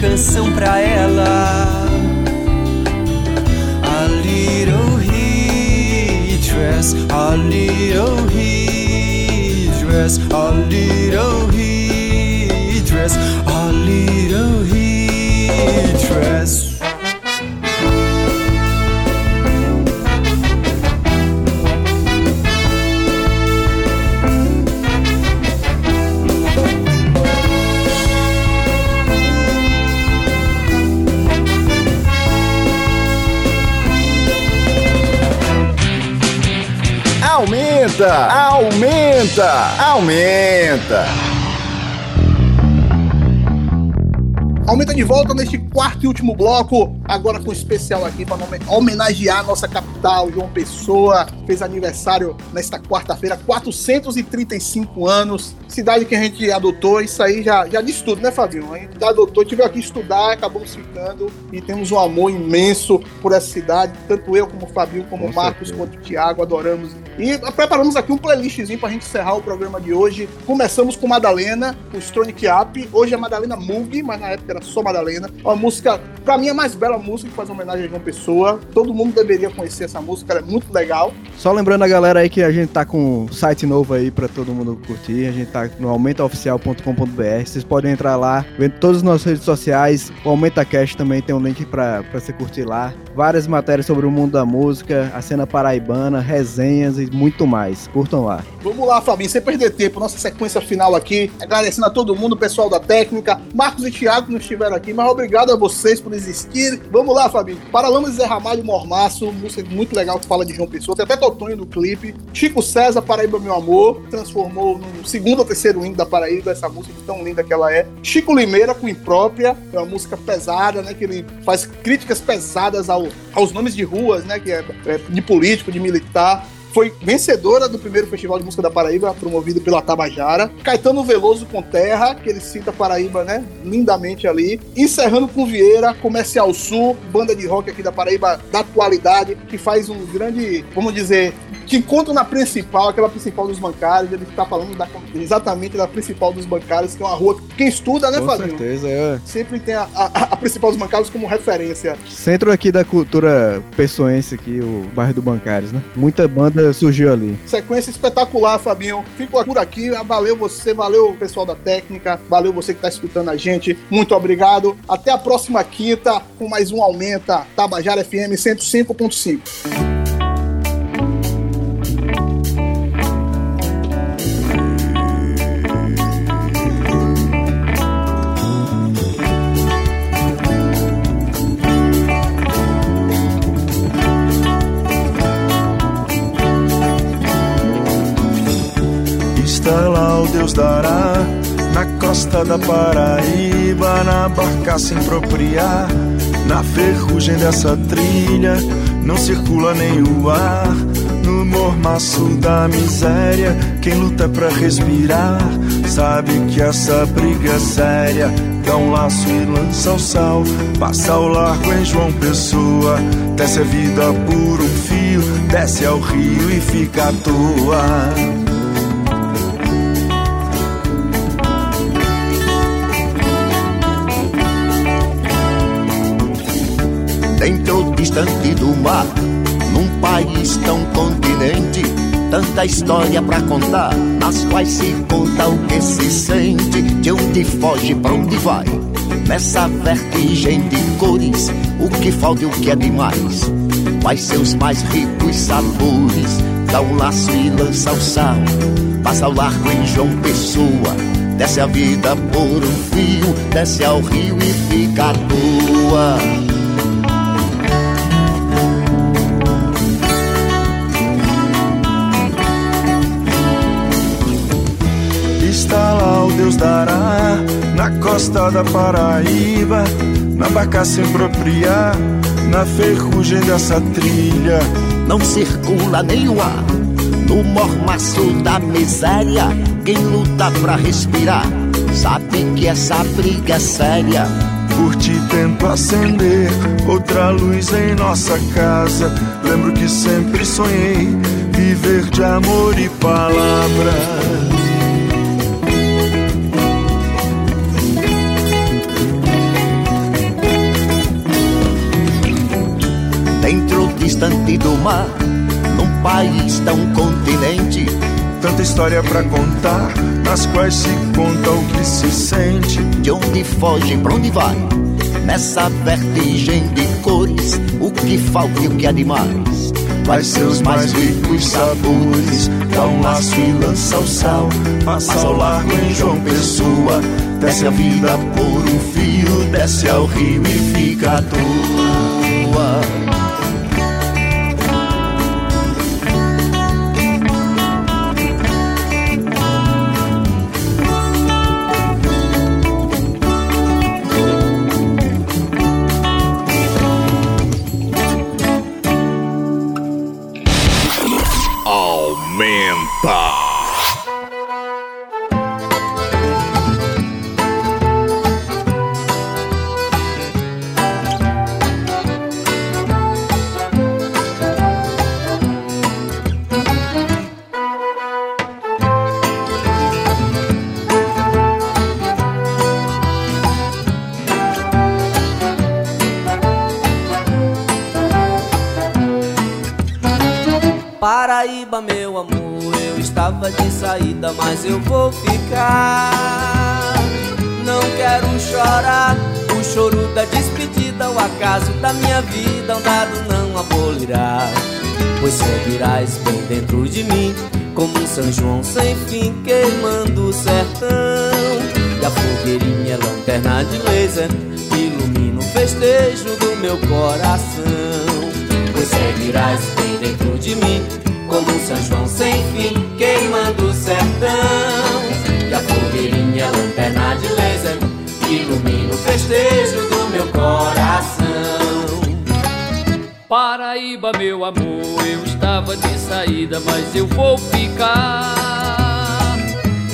canção pra ela. A little headdress, a little headdress, a little aumenta, aumenta. Aumenta de volta neste quarto e último bloco, agora com especial aqui para homenagear nossa capital, João Pessoa. Fez aniversário nesta quarta-feira, 435 anos. Cidade que a gente adotou, isso aí já, já diz tudo, né, Fabinho? A gente adotou, tive aqui estudar, acabamos ficando e temos um amor imenso por essa cidade. Tanto eu, como o Fabinho, como o Marcos, certeza. quanto o Thiago, adoramos. E preparamos aqui um playlistzinho pra gente encerrar o programa de hoje. Começamos com Madalena, o Stronic Up. Hoje é Madalena Mug, mas na época era só Madalena. Uma música, pra mim, a mais bela música que faz homenagem a João Pessoa. Todo mundo deveria conhecer essa música, ela é muito legal. Só lembrando a galera aí que a gente tá com um site novo aí pra todo mundo curtir. A gente tá no aumentaoficial.com.br. Vocês podem entrar lá, ver todas as nossas redes sociais. O Aumenta Cash também tem um link pra você curtir lá. Várias matérias sobre o mundo da música, a cena paraibana, resenhas e muito mais. Curtam lá. Vamos lá, Fabinho, sem perder tempo, nossa sequência final aqui. Agradecendo a todo mundo, o pessoal da técnica, Marcos e Thiago não estiveram aqui, mas obrigado a vocês por existir. Vamos lá, Fabinho. Paralamas Zé Ramalho Mormaço, música muito legal que fala de João Pessoa. Tem até Totonho no clipe. Chico César, Paraíba Meu Amor, transformou no segundo terceiro hino da Paraíba, essa música tão linda que ela é. Chico Limeira, com Imprópria, é uma música pesada, né? Que ele faz críticas pesadas ao, aos nomes de ruas, né? Que é, é de político, de militar foi vencedora do primeiro Festival de Música da Paraíba, promovido pela Tabajara. Caetano Veloso com Terra, que ele cita Paraíba, né, lindamente ali. Encerrando com Vieira, Comercial Sul, banda de rock aqui da Paraíba da atualidade, que faz um grande, vamos dizer, que encontra na principal, aquela principal dos bancários, ele está falando da- exatamente da principal dos bancários, que é uma rua que quem estuda, né, Com Fabinho? certeza, é. Sempre tem a, a- a principal dos bancários como referência. Centro aqui da cultura pessoense aqui, o bairro do Bancários, né? Muita banda surgiu ali. Sequência espetacular, Fabinho. Fico por aqui. Valeu você, valeu o pessoal da técnica, valeu você que está escutando a gente. Muito obrigado. Até a próxima quinta com mais um Aumenta Tabajara FM 105.5. lá o Deus dará na costa da Paraíba, na barca sem propriar, na ferrugem dessa trilha, não circula nem o ar. No mormaço da miséria, quem luta pra respirar, sabe que essa briga é séria. Dá um laço e lança o sal, passa ao largo em João Pessoa, desce a vida por um fio, desce ao rio e fica à toa. Distante do mar, num país tão continente, tanta história pra contar, nas quais se conta o que se sente, de onde foge, pra onde vai. Nessa vertigem de cores, o que falta e o que é demais. Faz seus mais ricos sabores, dá um laço e lança o sal. Passa ao largo em João Pessoa, desce a vida por um fio, desce ao rio e fica à toa. Deus dará, na costa da Paraíba, na barca sem propriar, na ferrugem dessa trilha. Não circula nem o ar, no mormaço da miséria. Quem luta pra respirar, sabe que essa briga é séria. Por ti tento acender outra luz em nossa casa. Lembro que sempre sonhei viver de amor e palavra. Distante do mar, num país tão continente. Tanta história pra contar, nas quais se conta o que se sente. De onde foge, pra onde vai? Nessa vertigem de cores, o que falta e o que é demais. Faz seus mais ricos sabores, dá um laço e lança o sal. Passa ao largo em João Pessoa, desce a vida por um fio, desce ao rio e fica à toa. Saída, mas eu vou ficar. Não quero chorar, o choro da despedida, o acaso da minha vida, um dado não abolirá. Pois seguirás bem dentro de mim, como um São João sem fim, queimando o sertão. E a fogueirinha lanterna de laser, ilumina o festejo do meu coração. Pois seguirás bem dentro de mim, como um São João sem fim, queimando o sertão. E a fogueirinha lanterna de laser, ilumina o festejo do meu coração. Paraíba, meu amor, eu estava de saída, mas eu vou ficar.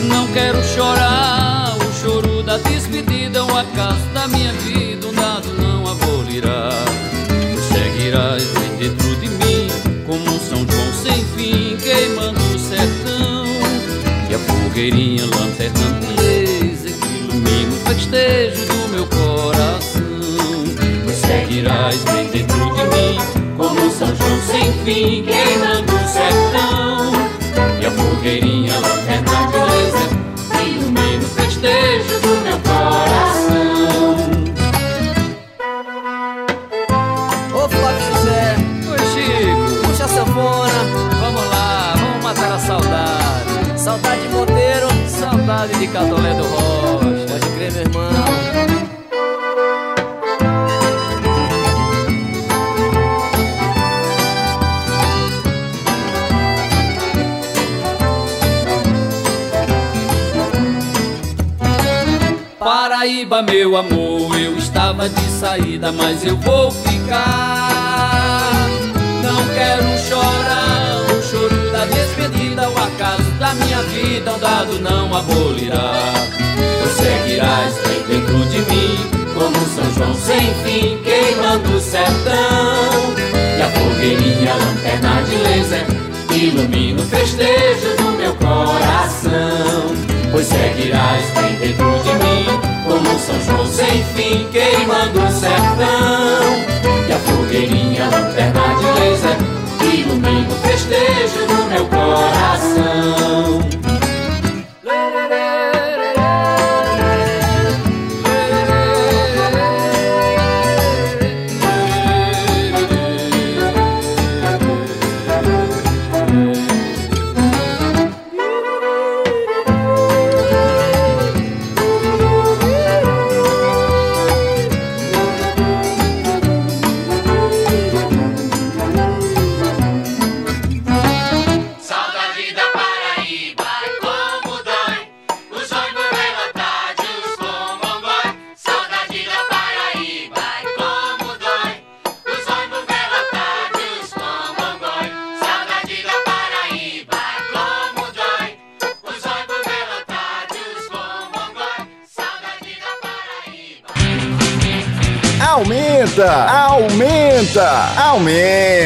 Não quero chorar, o choro da despedida, o acaso da minha vida, um dado não abolirá. Tu seguirás dentro de mim, como um São João sem fogueirinha, lanterna beleza, que ilumina o festejo do meu coração. Pois seguirás bem dentro de mim, como um São João sem fim, queimando o sertão. E a fogueirinha, lanterna beleza, que ilumina o festejo do meu coração. De Catolé do Rocha. pode crer, meu irmão. Paraíba, meu amor, eu estava de saída, mas eu vou ficar. Da minha vida, um dado não abolirá. Tu seguirás bem dentro de mim, como um São João sem fim, queimando o sertão. E a fogueirinha, lanterna de laser, ilumina o festejo do meu coração. Pois seguirás bem dentro de mim, como um São João sem fim, queimando o sertão. E a fogueirinha, lanterna de laser, ilumina o festejo do meu coração.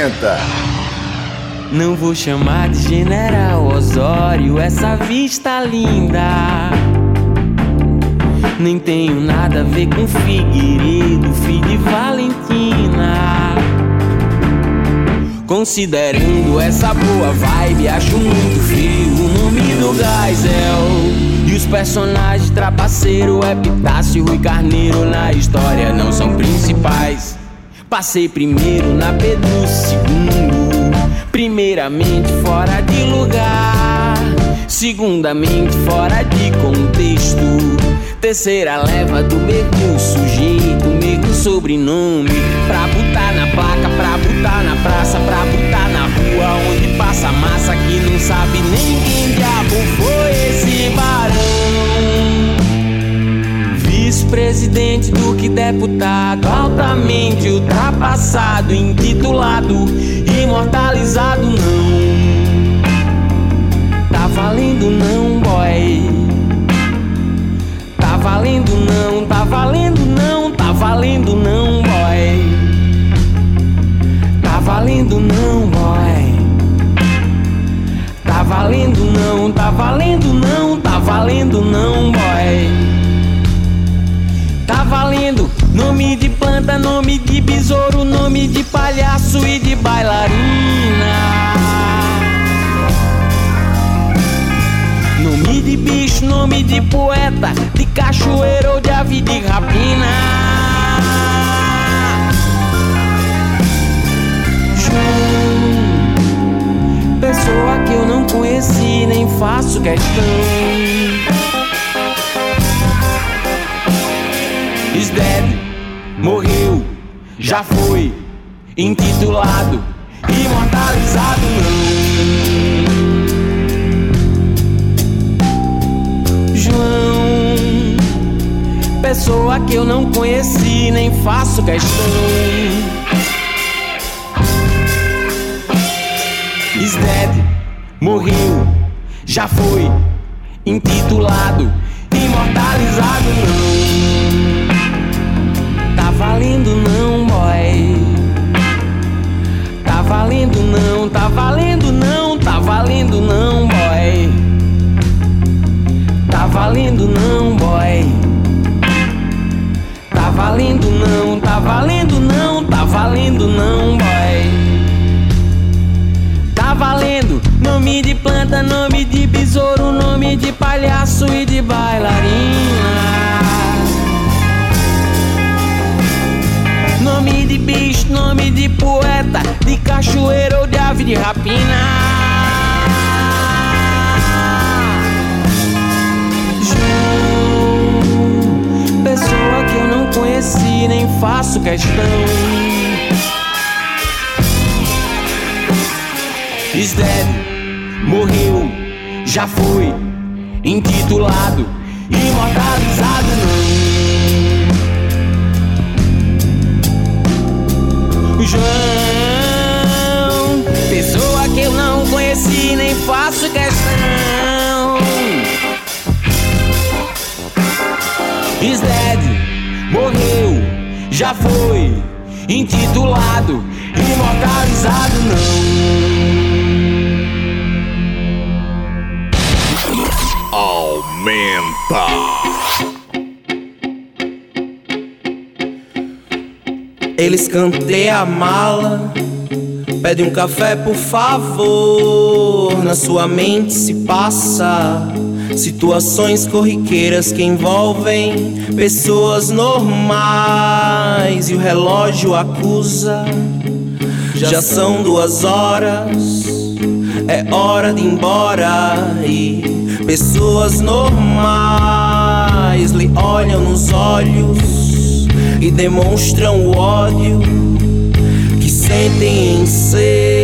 Aumenta. Não vou chamar de General Osório essa vista linda. Nem tenho nada a ver com Figueiredo, filho de Valentina. Considerando essa boa vibe, acho muito feio o nome do Geisel. E os personagens trapaceiro, Epitácio e Carneiro na história não são principais. Passei primeiro na Pedro II, primeiramente fora de lugar, segundamente fora de contexto. Terceira leva do mesmo sujeito, mesmo sobrenome. Pra botar na placa, pra botar na praça, pra botar na rua onde passa massa que não sabe nem quem diabo foi esse barão. Vice-presidente do que deputado, altamente ultrapassado, intitulado, imortalizado não. Tá valendo não, boy valendo não, tá valendo não, tá valendo não, boy. Tá valendo não, boy. Tá valendo não, tá valendo não, tá valendo não, boy. Valendo nome de planta, nome de besouro, nome de palhaço e de bailarina. Nome de bicho, nome de poeta, de cachoeira ou de ave de rapina. João, pessoa que eu não conheci, nem faço questão. Is dead, morreu, já foi, intitulado, imortalizado não. pessoa que eu não conheci, nem faço questão. Is dead, morreu, já foi, intitulado, imortalizado não. Tá valendo não, boy. Tá valendo não, tá valendo não, tá valendo não, boy. Tá valendo não, boy valendo não, tá valendo não, tá valendo não, boy. Tá valendo nome de planta, nome de besouro, nome de palhaço e de bailarina. Nome de bicho, nome de poeta, de cachoeiro ou de ave de rapina. pessoa que eu não conheci, nem faço questão. Dead, morreu, já foi, intitulado, imortalizado não. João, pessoa que eu não conheci, nem faço questão. is dead, morreu, já foi, intitulado, imortalizado não. Aumenta. Eles cantei a mala, pede um café por favor. Na sua mente se passa Situações corriqueiras que envolvem pessoas normais e o relógio acusa. Já são duas horas, é hora de ir embora e pessoas normais lhe olham nos olhos e demonstram o ódio que sentem em ser.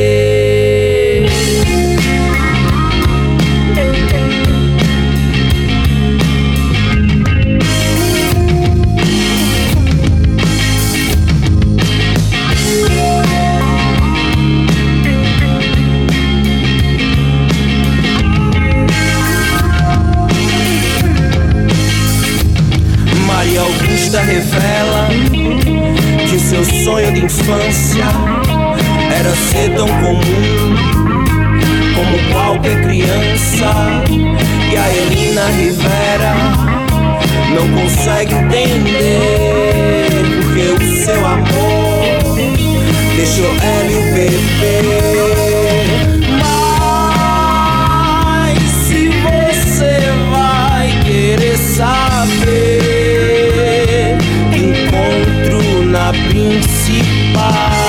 Sonho de infância era ser tão comum como qualquer criança. E a Elina Rivera não consegue entender porque o seu amor deixou ela e o bebê. Principal.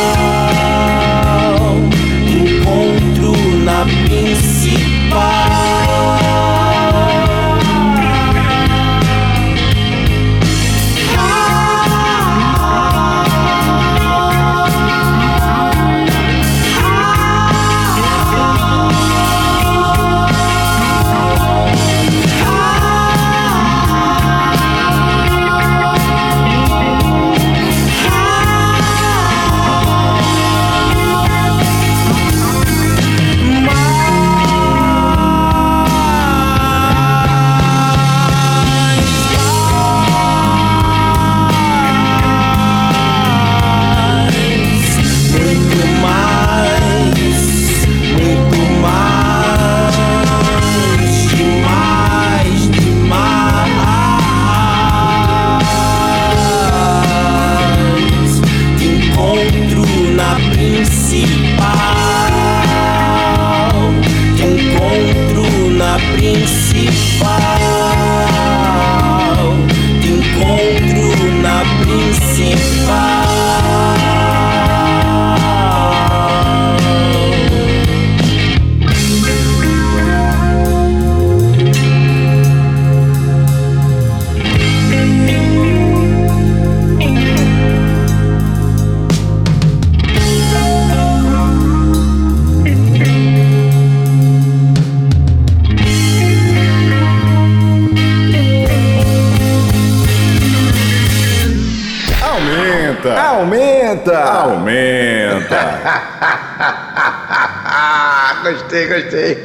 gostei, gostei.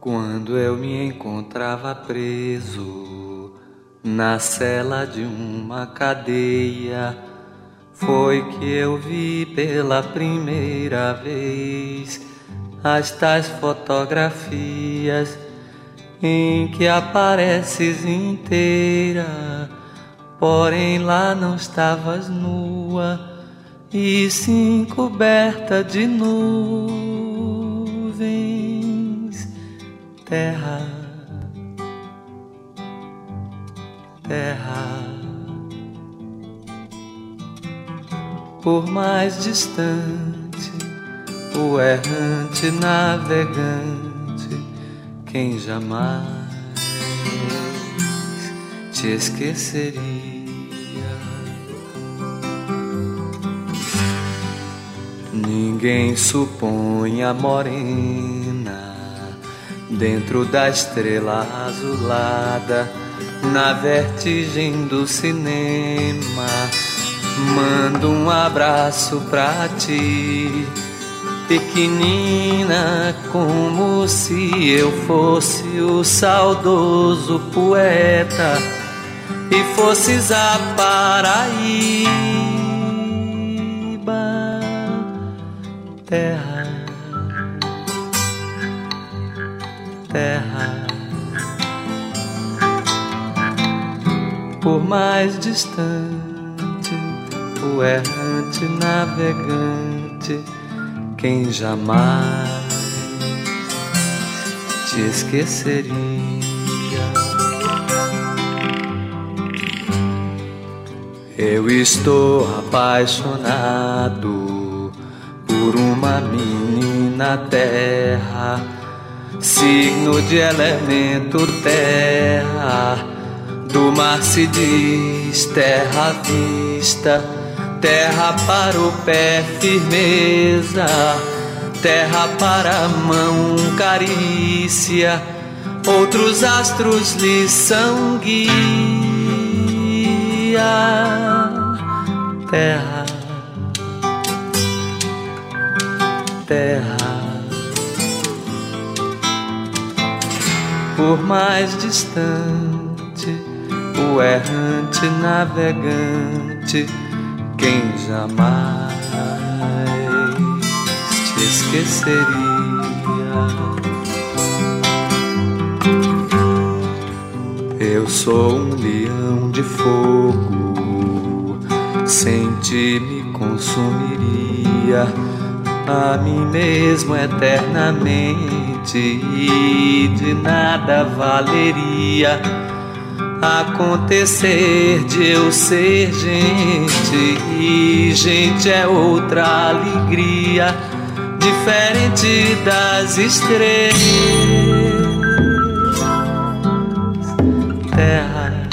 Quando eu me encontrava preso na cela de uma cadeia, foi que eu vi pela primeira vez as tais fotografias em que apareces inteira, porém lá não estavas nua, e sim coberta de nuvens, terra, terra. Por mais distante, o errante navegante quem jamais te esqueceria. Ninguém supõe a morena dentro da estrela azulada, na vertigem do cinema. Mando um abraço pra ti pequenina, como se eu fosse o saudoso poeta e fosses a Paraíba, terra, terra. Por mais distante, errante navegante quem jamais te esqueceria. Eu estou apaixonado por uma menina terra, signo de elemento terra, do mar se diz terra vista Terra para o pé, firmeza. Terra para a mão, carícia. Outros astros lhe são guia. Terra, terra. Por mais distante, o errante navegante quem jamais te esqueceria. Eu sou um leão de fogo, sem ti me consumiria a mim mesmo eternamente e de nada valeria acontecer de eu ser gente e gente é outra alegria diferente das estrelas. Terra.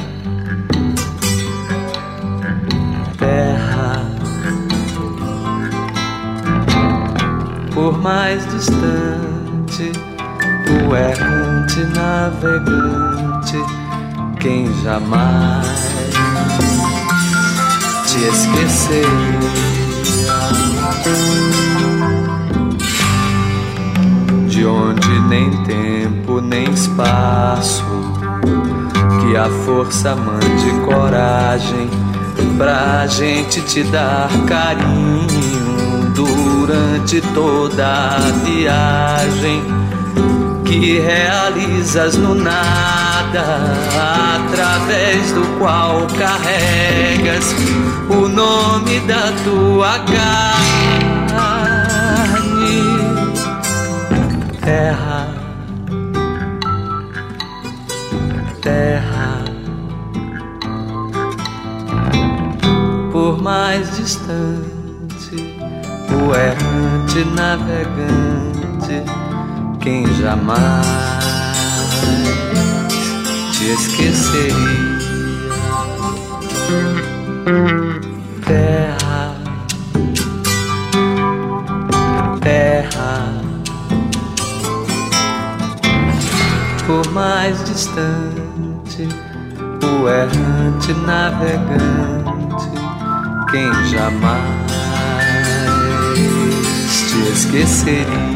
Terra. Por mais distante o errante navegante quem jamais te esqueceria de onde nem tempo nem espaço que a força mande coragem pra gente te dar carinho durante toda a viagem que realizas no nada, através do qual carregas o nome da tua carne, terra, terra. Por mais distante, o errante navegante quem jamais te esqueceria. Terra, terra, por mais distante, o errante navegante, quem jamais te esqueceria.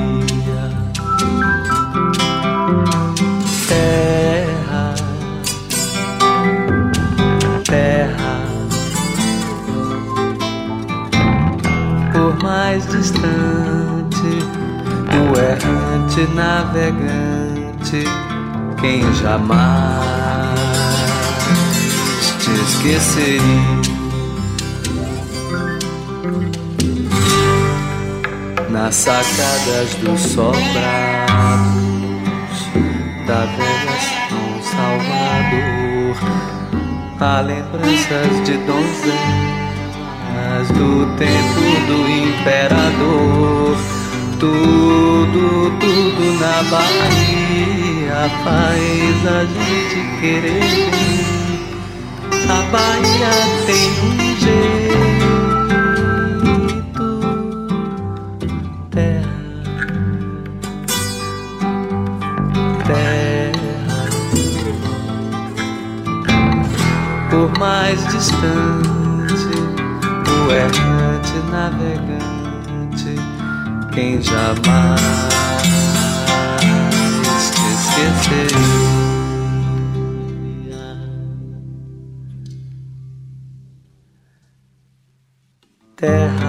Mais distante, o errante navegante, quem jamais te esqueceria. Nas sacadas do sobrado da velha São Salvador. Há lembranças de donzelas do tempo do imperador. Tudo, tudo na Bahia faz a gente querer. A Bahia tem um jeito. Terra terra, por mais distante, errante navegante, quem jamais te esqueceria. Terra